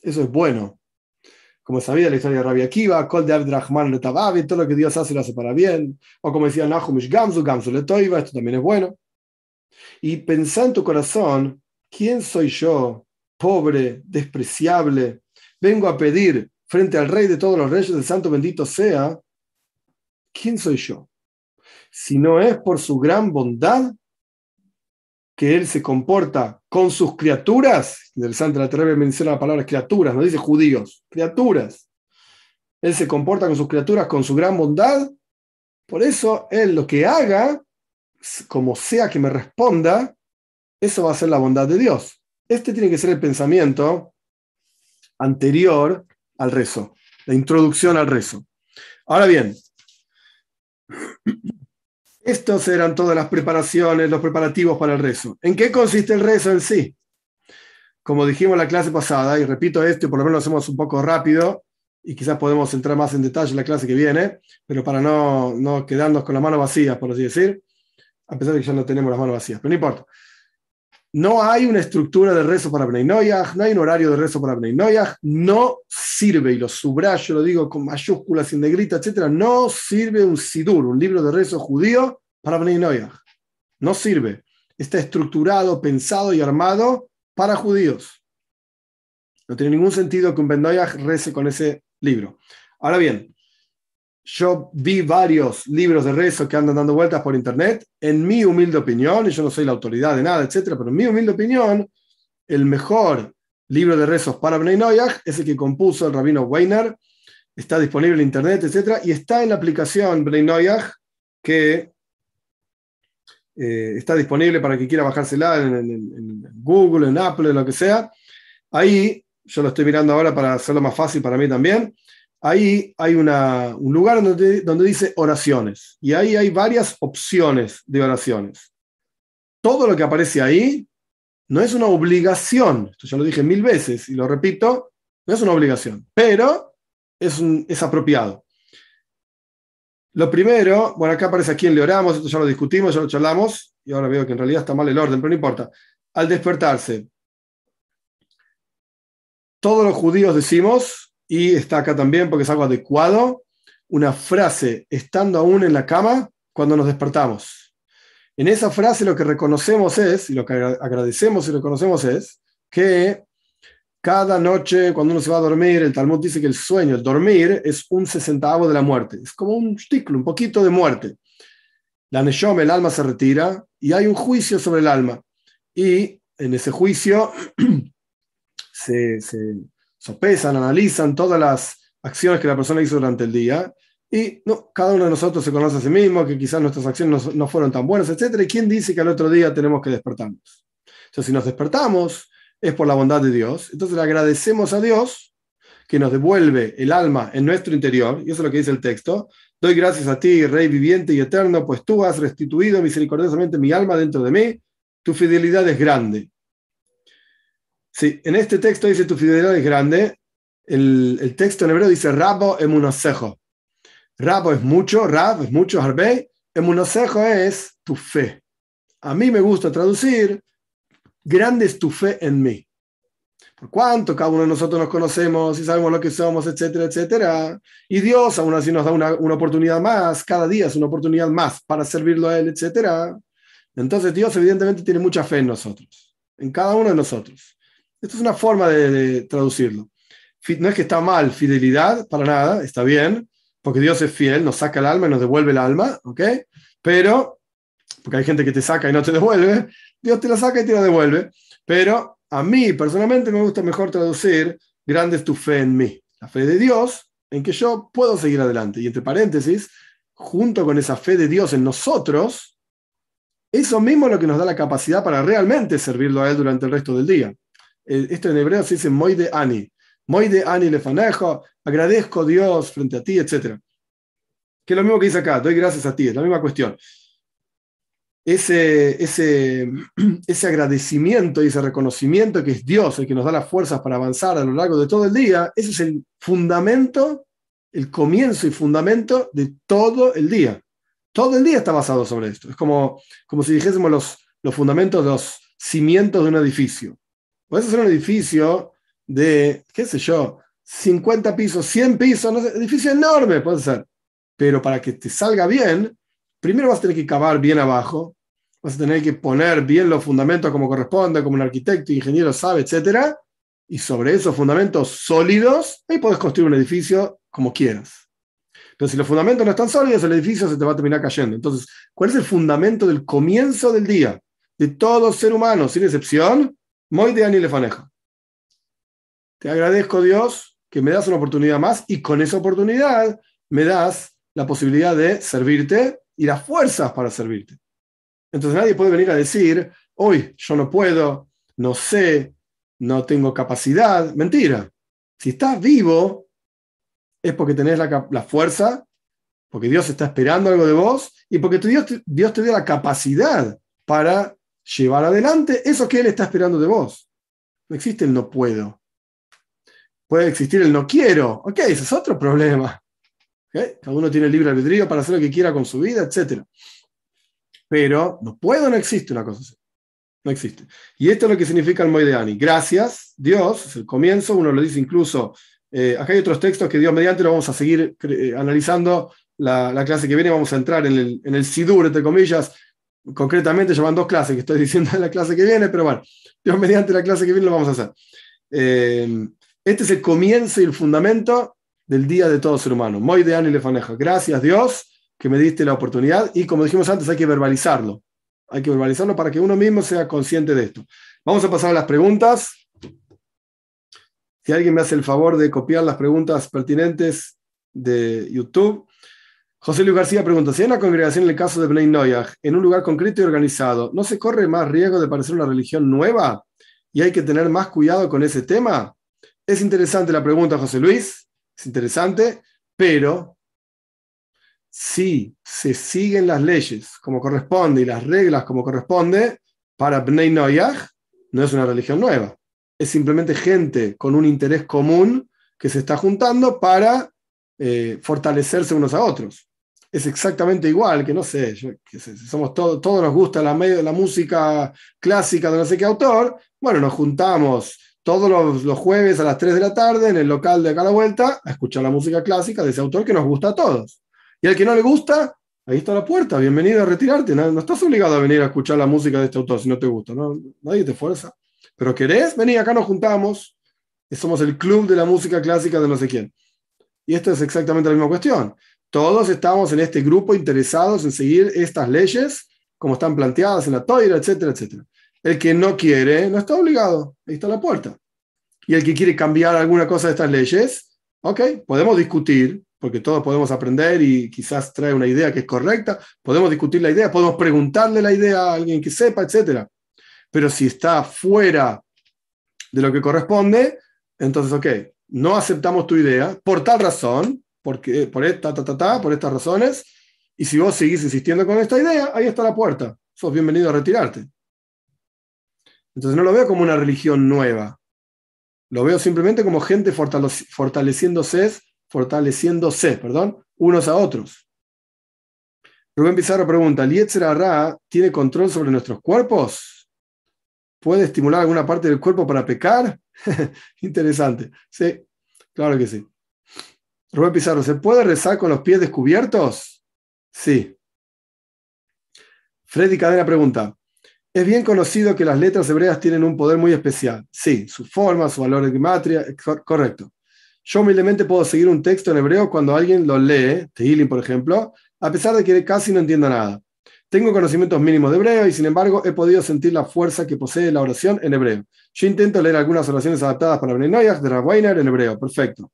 Eso es bueno. Como sabía la historia de Rabbi Akiva, Kol de Abdrahman todo lo que Dios hace lo hace para bien. O como decía Nahumish Gamzu, Gamzu Letoiva, esto también es bueno. Y pensá en tu corazón, ¿quién soy yo, pobre, despreciable? Vengo a pedir frente al Rey de todos los reyes, el Santo bendito sea. ¿Quién soy yo? Si no es por su gran bondad, que él se comporta con sus criaturas, interesante, la Terebe menciona la palabra criaturas, no dice judíos, criaturas. Él se comporta con sus criaturas con su gran bondad, por eso él lo que haga, como sea que me responda, eso va a ser la bondad de Dios. Este tiene que ser el pensamiento anterior al rezo, la introducción al rezo. Ahora bien, estos eran todas las preparaciones, los preparativos para el rezo. ¿En qué consiste el rezo en sí? Como dijimos en la clase pasada, y repito esto, y por lo menos lo hacemos un poco rápido, y quizás podemos entrar más en detalle en la clase que viene, pero para no, no quedarnos con las manos vacías, por así decir, a pesar de que ya no tenemos las manos vacías, pero no importa. No hay una estructura de rezo para Bnei no hay un horario de rezo para Bnei no sirve, y lo subrayo, lo digo con mayúsculas, sin negrita, etc., no sirve un sidur, un libro de rezo judío para Bnei No sirve. Está estructurado, pensado y armado para judíos. No tiene ningún sentido que un Ben rece con ese libro. Ahora bien, yo vi varios libros de rezo que andan dando vueltas por internet. En mi humilde opinión, y yo no soy la autoridad de nada, etcétera, pero en mi humilde opinión, el mejor libro de rezos para Bnei Noyach es el que compuso el rabino Weiner. Está disponible en internet, etcétera, y está en la aplicación Bnei Noyach que eh, está disponible para que quiera bajársela en, en Google, en Apple, en lo que sea. Ahí yo lo estoy mirando ahora para hacerlo más fácil para mí también ahí hay una, un lugar donde, donde dice oraciones. Y ahí hay varias opciones de oraciones. Todo lo que aparece ahí no es una obligación. Esto ya lo dije mil veces y lo repito, no es una obligación, pero es, es apropiado. Lo primero, bueno, acá aparece a quién le oramos, esto ya lo discutimos, ya lo charlamos, y ahora veo que en realidad está mal el orden, pero no importa. Al despertarse, todos los judíos decimos, y está acá también porque es algo adecuado, una frase estando aún en la cama cuando nos despertamos. En esa frase lo que reconocemos es, y lo que agradecemos y reconocemos es, que cada noche cuando uno se va a dormir, el Talmud dice que el sueño, el dormir, es un sesentavo de la muerte. Es como un ciclo, un poquito de muerte. La Neshome, el alma se retira y hay un juicio sobre el alma. Y en ese juicio *clears throat* se, se sopesan, analizan todas las acciones que la persona hizo durante el día y no, cada uno de nosotros se conoce a sí mismo, que quizás nuestras acciones no, no fueron tan buenas, etc. ¿Y quién dice que al otro día tenemos que despertarnos? Entonces, si nos despertamos, es por la bondad de Dios. Entonces, le agradecemos a Dios que nos devuelve el alma en nuestro interior, y eso es lo que dice el texto. Doy gracias a ti, Rey viviente y eterno, pues tú has restituido misericordiosamente mi alma dentro de mí. Tu fidelidad es grande. Sí, en este texto dice tu fidelidad es grande. El, texto en hebreo dice Rabo emunosejo. Rabo es mucho, Rab es mucho, Harbe. Emunosejo es tu fe. A mí me gusta traducir, grande es tu fe en mí. Por cuánto cada uno de nosotros nos conocemos y sabemos lo que somos, etcétera, etcétera. Y Dios aún así nos da una, una oportunidad más, cada día es una oportunidad más para servirlo a Él, etcétera. Entonces Dios evidentemente tiene mucha fe en nosotros, en cada uno de nosotros. Esto es una forma de, traducirlo. No es que está mal fidelidad, para nada, está bien, porque Dios es fiel, nos saca el alma y nos devuelve el alma, ¿ok? Pero, porque hay gente que te saca y no te *laughs* devuelve, Dios te la saca y te la devuelve. Pero a mí personalmente me gusta mejor traducir, grande es tu fe en mí, la fe de Dios, en que yo puedo seguir adelante. Y entre paréntesis, junto con esa fe de Dios en nosotros, eso mismo es lo que nos da la capacidad para realmente servirlo a Él durante el resto del día. Eh, esto en hebreo se dice Moide Ani. Moide Ani lefanejo, agradezco a Dios frente a ti, etc. Que es lo mismo que dice acá, doy gracias a ti, es la misma cuestión. Ese, ese, *clears throat* ese agradecimiento y ese reconocimiento que es Dios el que nos da las fuerzas para avanzar a lo largo de todo el día, ese es el fundamento, el comienzo y fundamento de todo el día. Todo el día está basado sobre esto. Es como, como si dijésemos los, los fundamentos, los cimientos de un edificio. Puedes hacer un edificio de, qué sé yo, 50 pisos, 100 pisos, no sé, edificio enorme puede ser. Pero para que te salga bien, primero vas a tener que cavar bien abajo, vas a tener que poner bien los fundamentos como corresponde, como un arquitecto, ingeniero sabe, etc. Y sobre esos fundamentos sólidos, ahí puedes construir un edificio como quieras. Pero si los fundamentos no están sólidos, el edificio se te va a terminar cayendo. Entonces, ¿cuál es el fundamento del comienzo del día? De todo ser humano, sin excepción, de Ani. Te agradezco, Dios, que me das una oportunidad más y con esa oportunidad me das la posibilidad de servirte y las fuerzas para servirte. Entonces nadie puede venir a decir, hoy yo no puedo, no sé, no tengo capacidad. Mentira. Si estás vivo, es porque tenés la, fuerza, porque Dios está esperando algo de vos y porque Dios, Dios te dio la capacidad para llevar adelante eso que Él está esperando de vos. No existe el no puedo. Puede existir el no quiero. Ok, ese es otro problema. Cada uno tiene libre albedrío para hacer lo que quiera con su vida, etc. Pero no puedo, no existe una cosa así. No existe. Y esto es lo que significa el Moideani. Gracias, Dios, es el comienzo, uno lo dice incluso, eh, acá hay otros textos que Dios mediante lo vamos a seguir eh, analizando la, clase que viene, vamos a entrar en el, en el Sidur, entre comillas, concretamente llevan dos clases que estoy *laughs* diciendo en la clase que viene, pero bueno, Dios mediante la clase que viene lo vamos a hacer. Eh, este es el comienzo y el fundamento del día de todo ser humano. Muy de y lefaneja. Gracias Dios que me diste la oportunidad y como dijimos antes hay que verbalizarlo. Hay que verbalizarlo para que uno mismo sea consciente de esto. Vamos a pasar a las preguntas. Si alguien me hace el favor de copiar las preguntas pertinentes de YouTube. José Luis García pregunta, si hay una congregación en el caso de Bnei Noyag, en un lugar concreto y organizado, ¿no se corre más riesgo de parecer una religión nueva? ¿Y hay que tener más cuidado con ese tema? Es interesante la pregunta, José Luis. es interesante, pero si se siguen las leyes como corresponde y las reglas como corresponde, para Bnei Noyach no es una religión nueva. Es simplemente gente con un interés común que se está juntando para eh, fortalecerse unos a otros. Es exactamente igual que, no sé, somos todos, todos nos gusta la, la música clásica de no sé qué autor, bueno, nos juntamos todos los, jueves a las 3 de la tarde en el local de acá a la vuelta a escuchar la música clásica de ese autor que nos gusta a todos. Y al que no le gusta, ahí está la puerta, bienvenido a retirarte. No, estás obligado a venir a escuchar la música de este autor si no te gusta, ¿no? nadie te fuerza. Pero querés, vení, acá nos juntamos, somos el club de la música clásica de no sé quién. Y esto es exactamente la misma cuestión. Todos estamos en este grupo interesados en seguir estas leyes como están planteadas en la toira, etcétera, etcétera. El que no quiere no está obligado, ahí está la puerta. Y el que quiere cambiar alguna cosa de estas leyes, ok, podemos discutir, porque todos podemos aprender y quizás trae una idea que es correcta, podemos discutir la idea, podemos preguntarle la idea a alguien que sepa, etc. Pero si está fuera de lo que corresponde, entonces, ok, no aceptamos tu idea por tal razón, porque, por, esta, ta, ta, ta, por estas razones, y si vos seguís insistiendo con esta idea, ahí está la puerta, sos bienvenido a retirarte. Entonces no lo veo como una religión nueva. Lo veo simplemente como gente fortaleciéndose, fortaleciéndose, perdón, unos a otros. Rubén Pizarro pregunta, ¿el tiene control sobre nuestros cuerpos? ¿Puede estimular alguna parte del cuerpo para pecar? *laughs* Interesante. Sí, claro que sí. Rubén Pizarro, ¿se puede rezar con los pies descubiertos? Sí. Freddy Cadena pregunta, es bien conocido que las letras hebreas tienen un poder muy especial. Sí, su forma, su valor de gematria, correcto. Yo humildemente puedo seguir un texto en hebreo cuando alguien lo lee, Tehillim por ejemplo, a pesar de que casi no entienda nada. Tengo conocimientos mínimos de hebreo y sin embargo he podido sentir la fuerza que posee la oración en hebreo. Yo intento leer algunas oraciones adaptadas para Bnei de Rav en hebreo. Perfecto.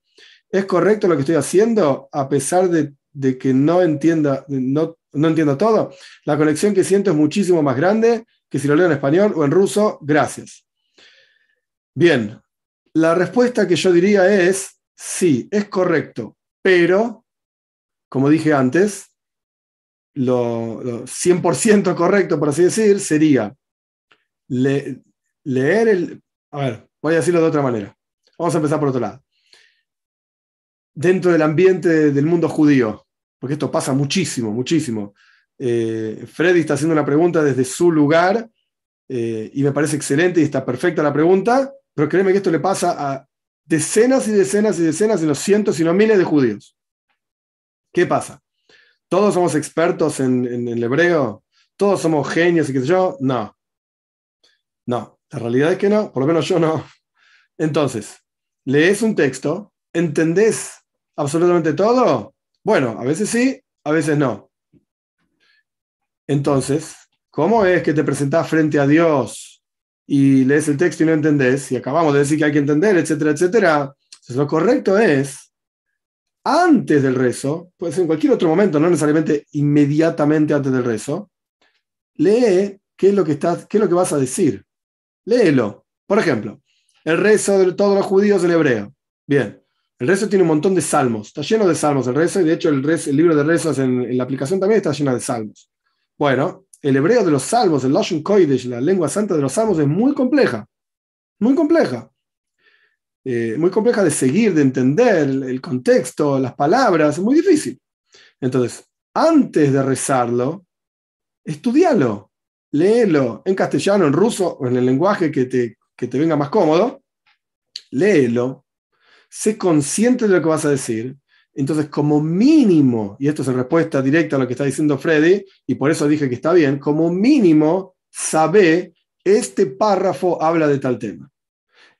¿Es correcto lo que estoy haciendo a pesar de, que no entienda, no, no entiendo todo? La conexión que siento es muchísimo más grande que si lo leo en español o en ruso, gracias. Bien, la respuesta que yo diría es, sí, es correcto, pero, como dije antes, lo, 100% correcto, por así decir, sería leer el... A ver, voy a decirlo de otra manera. Vamos a empezar por otro lado. Dentro del ambiente del mundo judío, porque esto pasa muchísimo, muchísimo. Eh, Freddy está haciendo una pregunta desde su lugar eh, y me parece excelente y está perfecta la pregunta, pero créeme que esto le pasa a decenas y decenas y decenas, y no cientos, sino miles de judíos. ¿Qué pasa? ¿Todos somos expertos en, en el hebreo? ¿Todos somos genios y qué sé yo? No. No, la realidad es que no, por lo menos yo no. Entonces, lees un texto, ¿entendés absolutamente todo? Bueno, a veces sí, a veces no. Entonces, ¿cómo es que te presentás frente a Dios y lees el texto y no entendés? Y acabamos de decir que hay que entender, etcétera, etcétera. Lo correcto es, antes del rezo, puede ser en cualquier otro momento, no necesariamente inmediatamente antes del rezo, lee qué es lo que, estás, qué es lo que vas a decir. Léelo. Por ejemplo, el rezo de todos los judíos en hebreo. Bien, el rezo tiene un montón de salmos, está lleno de salmos el rezo, y de hecho el, libro de rezos en, la aplicación también está lleno de salmos. Bueno, el hebreo de los salmos, el Lashon Kodesh, la lengua santa de los salmos, es muy compleja. Muy compleja. Eh, muy compleja de seguir, de entender el, contexto, las palabras, es muy difícil. Entonces, antes de rezarlo, estudialo, léelo en castellano, en ruso o en el lenguaje que te, que te venga más cómodo, léelo, sé consciente de lo que vas a decir, entonces, como mínimo, y esto es en respuesta directa a lo que está diciendo Freddy, y por eso dije que está bien, como mínimo, sabe, este párrafo habla de tal tema.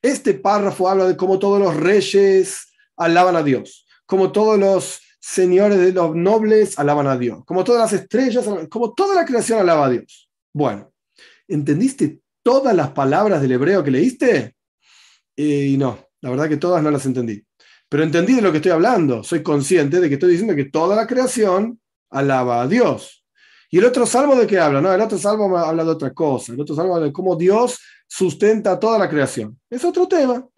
Este párrafo habla de cómo todos los reyes alaban a Dios, como todos los señores de los nobles alaban a Dios, como todas las estrellas, como toda la creación alaba a Dios. Bueno, ¿entendiste todas las palabras del hebreo que leíste? Y no, la verdad que todas no las entendí pero entendí de lo que estoy hablando. Soy consciente de que estoy diciendo que toda la creación alaba a Dios. ¿Y el otro salmo de qué habla? No, el otro salmo habla de otra cosa. El otro salmo habla de cómo Dios sustenta toda la creación. Es otro tema.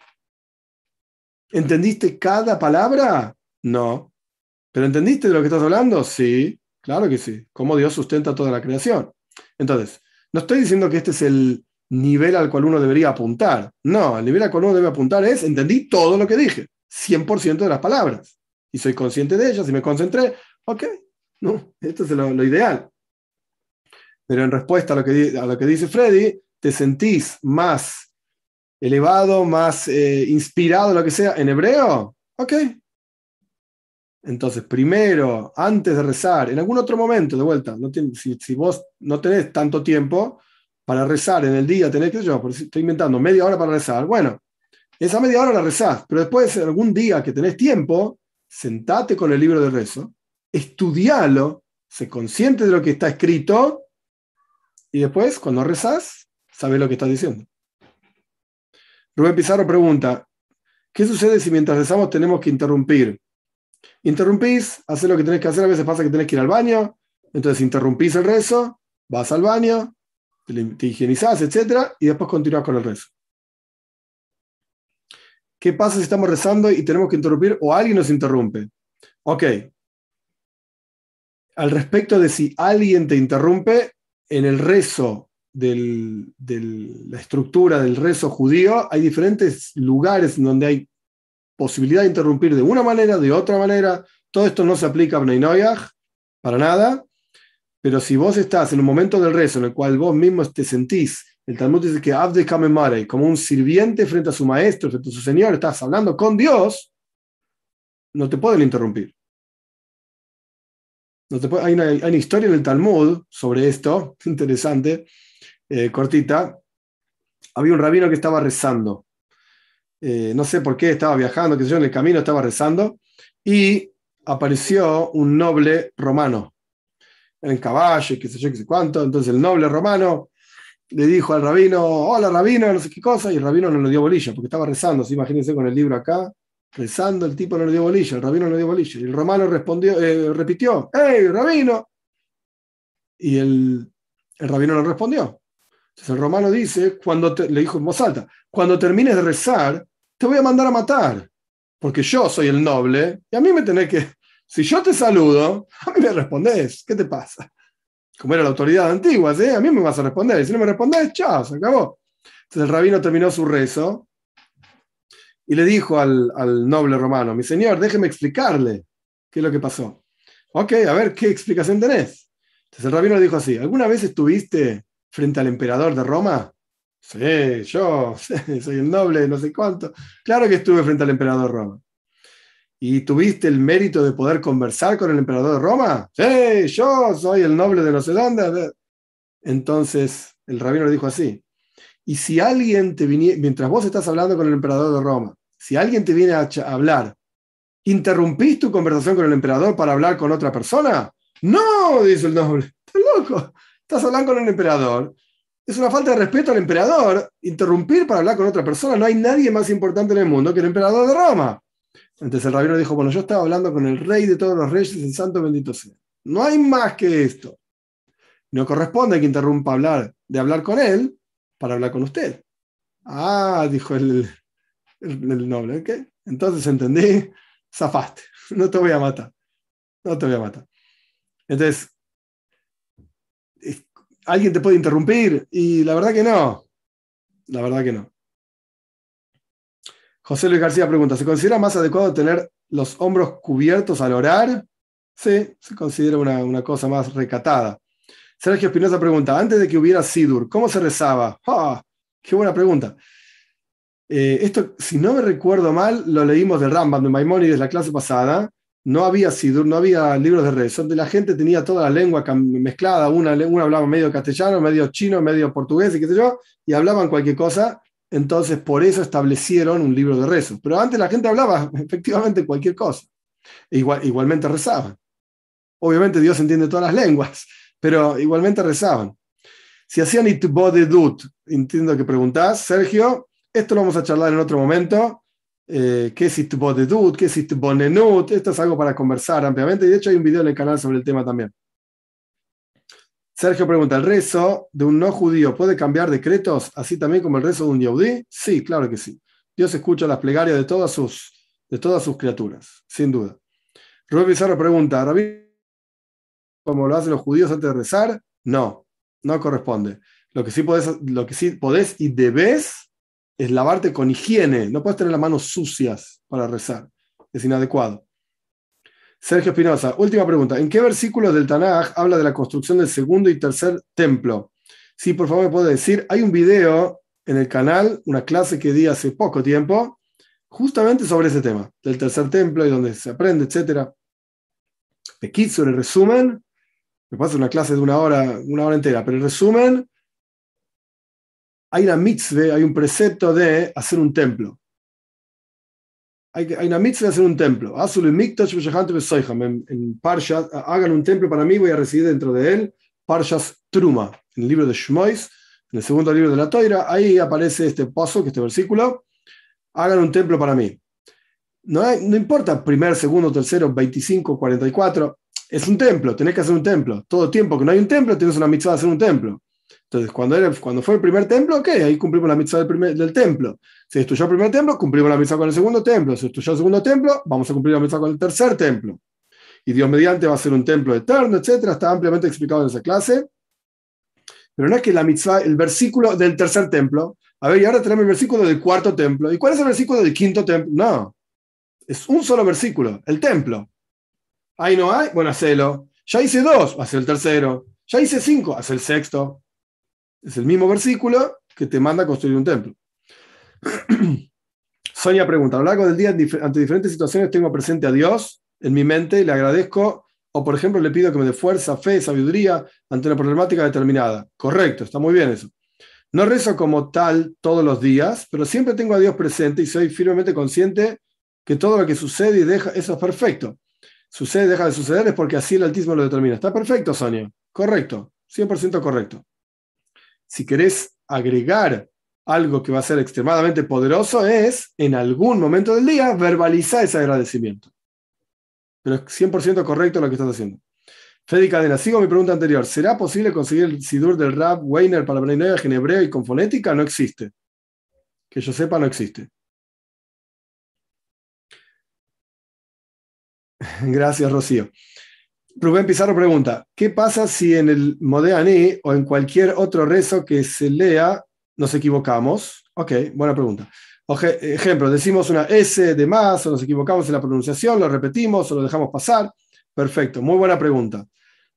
¿Entendiste cada palabra? No. ¿Pero entendiste de lo que estás hablando? Sí, claro que sí. Cómo Dios sustenta toda la creación. Entonces, no estoy diciendo que este es el nivel al cual uno debería apuntar. No, el nivel al cual uno debe apuntar es, entendí todo lo que dije, 100% de las palabras. Y soy consciente de ellas y me concentré. Ok, no, esto es lo, ideal. Pero en respuesta a lo, que, a lo que dice Freddy, te sentís más elevado, más eh, inspirado, lo que sea, en hebreo, ok. Entonces, primero, antes de rezar, en algún otro momento, de vuelta, no si, si, vos no tenés tanto tiempo para rezar en el día, tenés que yo, estoy inventando media hora para rezar, bueno, esa media hora la rezás, pero después, algún día que tenés tiempo, sentate con el libro de rezo, estudialo, se consciente de lo que está escrito, y después, cuando rezás, sabes lo que estás diciendo. Rubén Pizarro pregunta, ¿qué sucede si mientras rezamos tenemos que interrumpir? Interrumpís, haces lo que tenés que hacer, a veces pasa que tenés que ir al baño, entonces interrumpís el rezo, vas al baño, te, higienizás, etc. y después continúas con el rezo. ¿Qué pasa si estamos rezando y tenemos que interrumpir o alguien nos interrumpe? Ok. Al respecto de si alguien te interrumpe, en el rezo de la estructura del rezo judío, hay diferentes lugares donde hay posibilidad de interrumpir de una manera, de otra manera. Todo esto no se aplica a Bnei para nada, pero si vos estás en un momento del rezo en el cual vos mismo te sentís, el Talmud dice que Abde Kamemare, como un sirviente frente a su maestro, frente a su señor, estás hablando con Dios, no te pueden interrumpir. No te hay, una, hay, una, historia en el Talmud sobre esto, *laughs* interesante, eh, cortita, había un rabino que estaba rezando. Eh, no sé por qué estaba viajando, que yo, en el camino estaba rezando, y apareció un noble romano en caballo, qué sé yo, qué sé cuánto. Entonces el noble romano le dijo al rabino, hola rabino, no sé qué cosa, y el rabino no le dio bolilla, porque estaba rezando, imagínense con el libro acá, rezando, el tipo no le dio bolilla, el rabino no le dio bolilla. Y el romano respondió, eh, repitió, ¡Hey, rabino! Y el, el rabino no respondió. Entonces el romano dice, cuando le dijo en voz alta, cuando termines de rezar, te voy a mandar a matar, porque yo soy el noble y a mí me tenés que, si yo te saludo, a mí me respondes, ¿qué te pasa? Como era la autoridad antigua, ¿sí? a mí me vas a responder, si no me respondes, chao, se acabó. Entonces el rabino terminó su rezo y le dijo al, al noble romano, mi señor, déjeme explicarle qué es lo que pasó. Ok, a ver, ¿qué explicación tenés? Entonces el rabino le dijo así, ¿alguna vez estuviste frente al emperador de Roma? Sí, yo *laughs* soy el noble, no sé cuánto. Claro que estuve frente al emperador de Roma. ¿Y tuviste el mérito de poder conversar con el emperador de Roma? Sí, yo soy el noble de no sé. Entonces el rabino le dijo así. Y si alguien te viene, mientras vos estás hablando con el emperador de Roma, si alguien te viene a hablar, ¿interrumpís tu conversación con el emperador para hablar con otra persona? No, dice el noble. Estás loco. Estás hablando con el emperador. Es una falta de respeto al emperador interrumpir para hablar con otra persona. No hay nadie más importante en el mundo que el emperador de Roma. Entonces el rabino dijo, bueno, yo estaba hablando con el rey de todos los reyes, el santo bendito sea. No hay más que esto. No corresponde que interrumpa hablar, de hablar con él para hablar con usted. Ah, dijo el, noble, ¿ok? Entonces entendí, zafaste, *laughs* no te voy a matar, no te voy a matar. Entonces, ¿Alguien te puede interrumpir? Y la verdad que no. La verdad que no. José Luis García pregunta, ¿se considera más adecuado tener los hombros cubiertos al orar? Sí, se considera una, cosa más recatada. Sergio Espinosa pregunta, antes de que hubiera Sidur, ¿cómo se rezaba? ¡Ah! ¡Qué buena pregunta! Eh, esto, si no me recuerdo mal, lo leímos de Rambam, de Maimónides la clase pasada, no había sidur, no había libros de redes, donde la gente tenía toda la lengua mezclada, una, una hablaba medio castellano, medio chino, medio portugués y qué sé yo, y hablaban cualquier cosa, entonces por eso establecieron un libro de rezos. Pero antes la gente hablaba *laughs* efectivamente cualquier cosa, e igual, igualmente rezaban. Obviamente Dios entiende todas las lenguas, *laughs* pero igualmente rezaban. Si hacían itbodedut, entiendo que preguntás, Sergio, esto lo vamos a charlar en otro momento eh, qué es Istbodedut, qué es Istbonenut, esto es algo para conversar ampliamente, y de hecho hay un video en el canal sobre el tema también. Sergio pregunta, ¿el rezo de un no judío puede cambiar decretos así también como el rezo de un yaudí? Sí, claro que sí. Dios escucha las plegarias de todos sus, de todas sus criaturas, sin duda. Rubén Pizarro pregunta, ¿Rabí como lo hacen los judíos antes de rezar? No, no corresponde. Lo que sí podés, lo que sí podés y debes es lavarte con higiene. No puedes tener las manos sucias para rezar. Es inadecuado. Sergio Espinosa, última pregunta. ¿En qué versículo del Tanaj habla de la construcción del segundo y tercer templo? Sí, por favor, me puede decir. Hay un video en el canal, una clase que di hace poco tiempo, justamente sobre ese tema, del tercer templo y donde se aprende, etc. sobre el resumen, me pasa una clase de una hora, una hora entera, pero el resumen, hay una mitzvah, hay un precepto de hacer un templo. Hay, hay una mitzvah de hacer un templo. En, en Parshas, hagan un templo para mí, voy a residir dentro de él. Parshas Truma, en el libro de Shmois, en el segundo libro de la Toira, ahí aparece este paso, que este versículo, hagan un templo para mí. No, no importa primer, segundo, tercero, 25, 44, es un templo, tenés que hacer un templo. Todo tiempo que no hay un templo, tienes una mitzvah de hacer un templo. Entonces, cuando, cuando fue el primer templo, ok, ahí cumplimos la mitzvah del, primer, del templo. Se destruyó el primer templo, cumplimos la mitzvah con el segundo templo. Se destruyó el segundo templo, vamos a cumplir la mitzvah con el tercer templo. Y Dios mediante va a ser un templo eterno, etc. Está ampliamente explicado en esa clase. Pero no es que la mitzvah, el versículo del tercer templo, a ver, y ahora tenemos el versículo del cuarto templo. ¿Y cuál es el versículo del quinto templo? No, es un solo versículo, el templo. Ahí no hay, bueno, hacelo. Ya hice dos, hace el tercero. Ya hice cinco, hace el sexto. Es el mismo versículo que te manda a construir un templo. *clears throat* Sonia pregunta, a lo largo del día, ante diferentes situaciones, tengo presente a Dios en mi mente y le agradezco, o por ejemplo, le pido que me dé fuerza, fe, sabiduría ante una problemática determinada. Correcto, está muy bien eso. No rezo como tal todos los días, pero siempre tengo a Dios presente y soy firmemente consciente que todo lo que sucede y deja, eso es perfecto sucede, deja de suceder, es porque así el altísimo lo determina. Está perfecto, Sonia. Correcto. 100% correcto. Si querés agregar algo que va a ser extremadamente poderoso, es en algún momento del día verbalizar ese agradecimiento. Pero es 100% correcto lo que estás haciendo. Fede Cadena, sigo mi pregunta anterior. ¿Será posible conseguir el Sidur del rap Weiner para Bnei en hebreo y con fonética? No existe. Que yo sepa, no existe. *laughs* Gracias, Rocío. Rubén Pizarro pregunta, ¿qué pasa si en el Modeaní o en cualquier otro rezo que se lea nos equivocamos? Ok, buena pregunta. ejemplo, decimos una S de más o nos equivocamos en la pronunciación, lo repetimos o lo dejamos pasar. Perfecto, muy buena pregunta.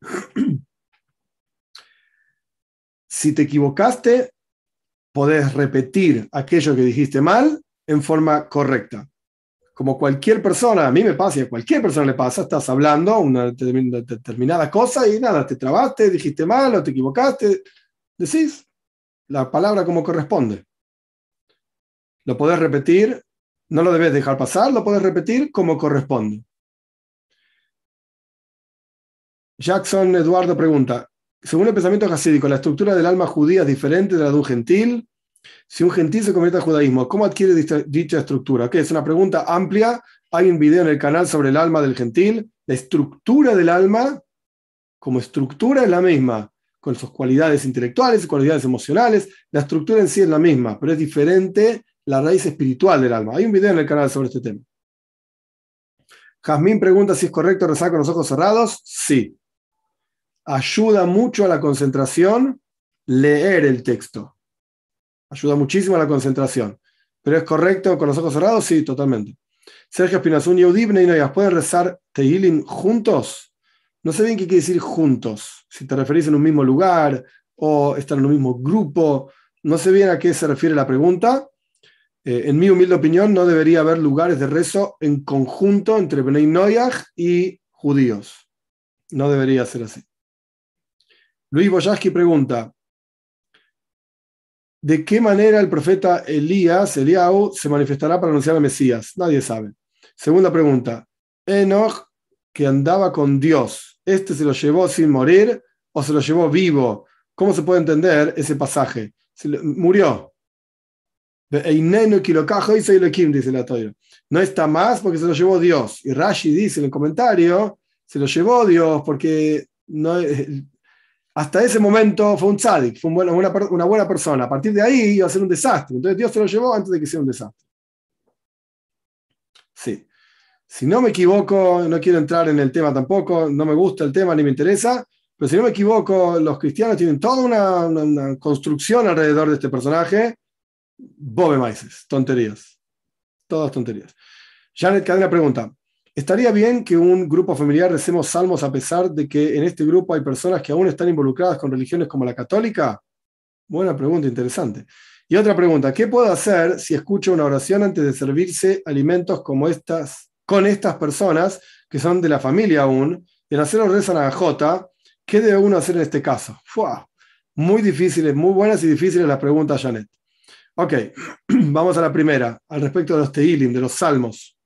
*clears throat* si te equivocaste, podés repetir aquello que dijiste mal en forma correcta como cualquier persona, a mí me pasa y a cualquier persona le pasa, estás hablando una determinada cosa y nada, te trabaste, dijiste mal o te equivocaste, decís la palabra como corresponde. Lo podés repetir, no lo debes dejar pasar, lo podés repetir como corresponde. Jackson Eduardo pregunta, según el pensamiento hasídico, ¿la estructura del alma judía es diferente de la de un gentil? Si un gentil se convierte al judaísmo, ¿cómo adquiere dicha, estructura? ¿Qué es una pregunta amplia. Hay un video en el canal sobre el alma del gentil. La estructura del alma, como estructura, es la misma, con sus cualidades intelectuales y cualidades emocionales. La estructura en sí es la misma, pero es diferente la raíz espiritual del alma. Hay un video en el canal sobre este tema. Jazmín pregunta si es correcto rezar con los ojos cerrados. Sí. Ayuda mucho a la concentración leer el texto. Ayuda muchísimo a la concentración. ¿Pero es correcto con los ojos cerrados? Sí, totalmente. Sergio Espinazún y Eudibne y ¿pueden rezar Tehilim juntos? No sé bien qué quiere decir juntos. Si te referís en un mismo lugar o estar en un mismo grupo. No sé bien a qué se refiere la pregunta. Eh, en mi humilde opinión, no debería haber lugares de rezo en conjunto entre Bnei Noyaj y judíos. No debería ser así. Luis Boyaski pregunta, ¿De qué manera el profeta Elías, Eliau, se manifestará para anunciar al Mesías? Nadie sabe. Segunda pregunta. Enoch, que andaba con Dios, ¿este se lo llevó sin morir o se lo llevó vivo? ¿Cómo se puede entender ese pasaje? murió. dice la No está más porque se lo llevó Dios. Y Rashi dice en el comentario, se lo llevó Dios porque no, hasta ese momento fue un tzadik, fue una, buena persona. A partir de ahí iba a ser un desastre. Entonces Dios se lo llevó antes de que sea un desastre. Sí. Si no me equivoco, no quiero entrar en el tema tampoco, no me gusta el tema ni me interesa, pero si no me equivoco, los cristianos tienen toda una, construcción alrededor de este personaje. Bobe Maises, tonterías. Todas tonterías. Janet Cadena pregunta, ¿estaría bien que un grupo familiar recemos salmos a pesar de que en este grupo hay personas que aún están involucradas con religiones como la católica? Buena pregunta, interesante. Y otra pregunta, ¿qué puedo hacer si escucho una oración antes de servirse alimentos como estas, con estas personas que son de la familia aún, y en hacerlo rezan a J, ¿qué debe uno hacer en este caso? Muy difíciles, muy buenas y difíciles las preguntas, Janet. Ok, *clears throat* vamos a la primera, al respecto de los Teilim, de los salmos.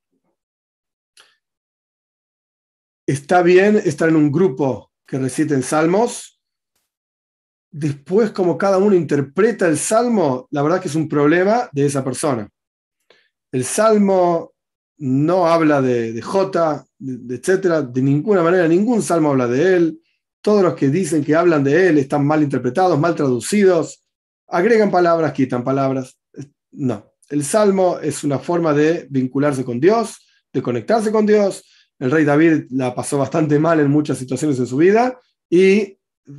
¿Está bien estar en un grupo que reciten salmos? después como cada uno interpreta el salmo, la verdad que es un problema de esa persona. El salmo no habla de, de J, de, etcétera, de ninguna manera, ningún salmo habla de él. Todos los que dicen que hablan de él están mal interpretados, mal traducidos, agregan palabras, quitan palabras. No, el salmo es una forma de vincularse con Dios, de conectarse con Dios. El rey David la pasó bastante mal en muchas situaciones en su vida y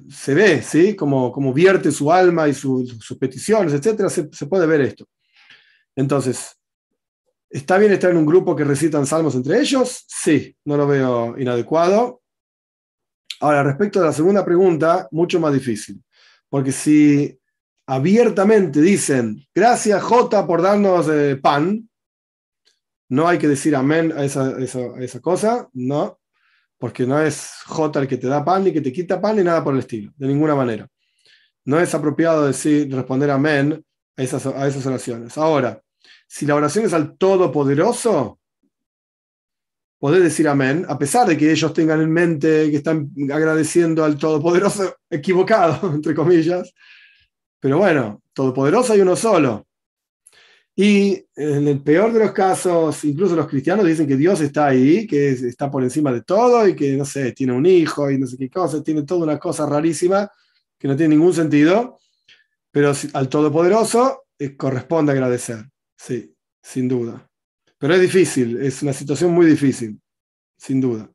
se ve, ¿sí? Como, como vierte su alma y sus peticiones, etcétera, se, puede ver esto. Entonces, ¿está bien estar en un grupo que recitan salmos entre ellos? Sí, no lo veo inadecuado. Ahora, respecto a la segunda pregunta, mucho más difícil. Porque si abiertamente dicen, gracias J por darnos eh, pan, no hay que decir amén a esa, cosa, no porque no es J el que te da pan ni que te quita pan ni nada por el estilo, de ninguna manera. No es apropiado decir, responder amén a esas, a esas oraciones. Ahora, si la oración es al Todopoderoso, podés decir amén, a pesar de que ellos tengan en mente que están agradeciendo al Todopoderoso *laughs* equivocado, entre comillas. Pero bueno, Todopoderoso hay uno solo. Y en el peor de los casos, incluso los cristianos dicen que Dios está ahí, que está por encima de todo y que, no sé, tiene un hijo y no sé qué cosa, tiene toda una cosa rarísima que no tiene ningún sentido, pero al Todopoderoso eh, corresponde agradecer, sí, sin duda. Pero es difícil, es una situación muy difícil, sin duda.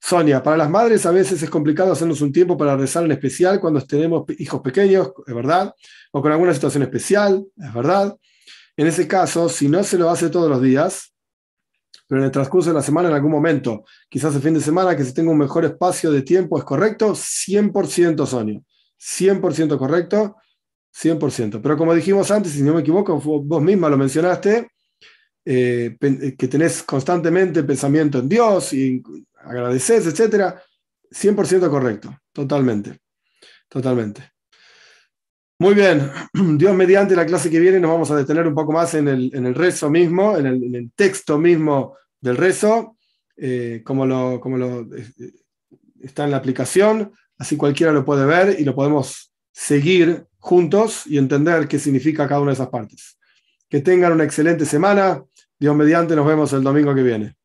Sonia, para las madres a veces es complicado hacernos un tiempo para rezar en especial cuando tenemos hijos pequeños, es verdad, o con alguna situación especial, es verdad. En ese caso, si no se lo hace todos los días, pero en el transcurso de la semana, en algún momento, quizás el fin de semana, que se tenga un mejor espacio de tiempo, ¿es correcto? 100% Sonia. 100% correcto, 100%. Pero como dijimos antes, si no me equivoco, vos misma lo mencionaste, eh, que tenés constantemente pensamiento en Dios y agradeces, etc. 100% correcto, totalmente, totalmente. Muy bien, *clears throat* Dios mediante la clase que viene nos vamos a detener un poco más en el, rezo mismo, en el, texto mismo del rezo, eh, como, lo, como lo eh, está en la aplicación, así cualquiera lo puede ver y lo podemos seguir juntos y entender qué significa cada una de esas partes. Que tengan una excelente semana. Dios mediante, nos vemos el domingo que viene.